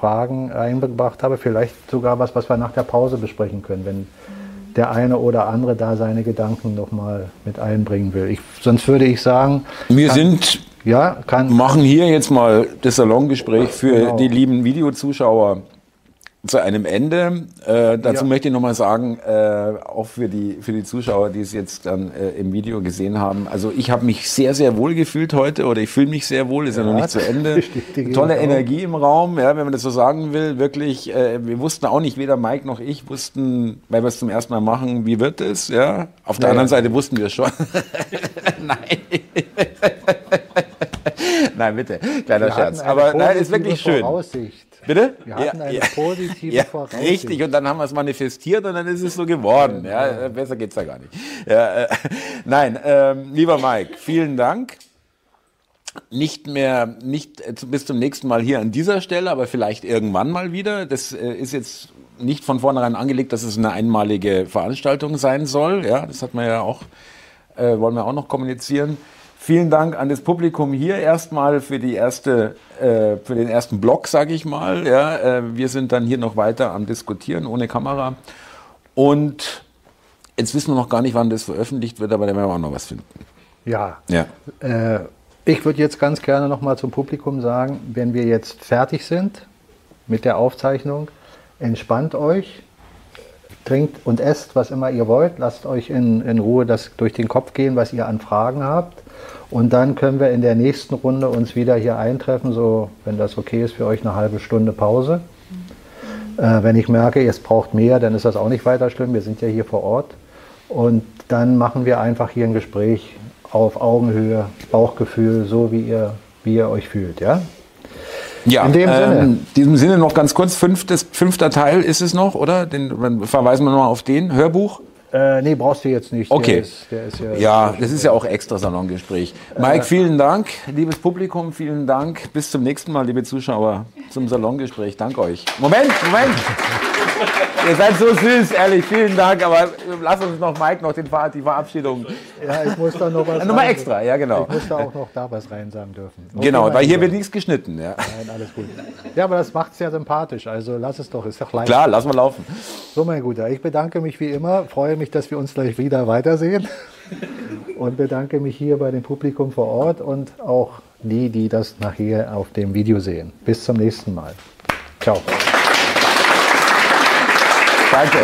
Fragen eingebracht habe, vielleicht sogar was, was wir nach der Pause besprechen können, wenn der eine oder andere da seine Gedanken noch mal mit einbringen will. Ich, sonst würde ich sagen, wir kann, sind ja, kann, machen hier jetzt mal das Salongespräch für genau. die lieben Videozuschauer zu einem Ende. Äh, dazu ja. möchte ich nochmal sagen, äh, auch für die, für die Zuschauer, die es jetzt dann äh, im Video gesehen haben. Also ich habe mich sehr, sehr wohl gefühlt heute oder ich fühle mich sehr wohl, ist ja, ja noch nicht zu Ende. [laughs] Tolle Energie im Raum, ja, wenn man das so sagen will. Wirklich, äh, wir wussten auch nicht, weder Mike noch ich wussten, weil wir es zum ersten Mal machen, wie wird es. Ja? Auf der ja, anderen Seite wussten wir schon. [laughs] Nein. [laughs] nein, bitte, kleiner wir Scherz. Aber nein, ist wirklich schön. Voraussicht. Bitte? Wir hatten ja, eine ja, positive ja, Voraussicht. Richtig, und dann haben wir es manifestiert und dann ist es so geworden. Ja, besser geht's ja gar nicht. Ja, äh, [laughs] nein, ähm, lieber Mike, vielen Dank. Nicht mehr, nicht äh, bis zum nächsten Mal hier an dieser Stelle, aber vielleicht irgendwann mal wieder. Das äh, ist jetzt nicht von vornherein angelegt, dass es eine einmalige Veranstaltung sein soll. Ja, das hat man ja auch, äh, wollen wir auch noch kommunizieren. Vielen Dank an das Publikum hier erstmal für die erste, äh, für den ersten Block, sage ich mal. Ja, äh, wir sind dann hier noch weiter am Diskutieren ohne Kamera. Und jetzt wissen wir noch gar nicht, wann das veröffentlicht wird, aber da werden wir auch noch was finden. Ja. ja. Äh, ich würde jetzt ganz gerne noch mal zum Publikum sagen, wenn wir jetzt fertig sind mit der Aufzeichnung, entspannt euch, trinkt und esst, was immer ihr wollt, lasst euch in, in Ruhe das durch den Kopf gehen, was ihr an Fragen habt. Und dann können wir in der nächsten Runde uns wieder hier eintreffen, so wenn das okay ist für euch, eine halbe Stunde Pause. Äh, wenn ich merke, ihr braucht mehr, dann ist das auch nicht weiter schlimm. Wir sind ja hier vor Ort. Und dann machen wir einfach hier ein Gespräch auf Augenhöhe, Bauchgefühl, so wie ihr, wie ihr euch fühlt. Ja? Ja, in dem ähm, Sinne. diesem Sinne noch ganz kurz, fünftes, fünfter Teil ist es noch, oder? Den verweisen wir nochmal auf den Hörbuch. Äh, nee, brauchst du jetzt nicht. Okay. Der ist, der ist ja, ja, das ist ja auch extra Salongespräch. Mike, äh, vielen Dank. Liebes Publikum, vielen Dank. Bis zum nächsten Mal, liebe Zuschauer, zum Salongespräch. Danke euch. Moment, Moment. Ihr seid so süß, ehrlich, vielen Dank, aber lass uns noch, Mike, noch den die Verabschiedung. Ja, ich muss da noch was Nochmal extra, ja genau. Ich muss da auch noch da was rein sagen dürfen. [laughs] Okay, genau, weil hier wird nichts geschnitten. Ja. Nein, alles gut. Ja, aber das macht es ja sympathisch, also lass es doch, ist doch leicht. Klar, lass mal laufen. So, mein Guter, ich bedanke mich wie immer, freue mich, dass wir uns gleich wieder weitersehen [laughs] und bedanke mich hier bei dem Publikum vor Ort und auch die, die das nachher auf dem Video sehen. Bis zum nächsten Mal. Ciao. 白嘴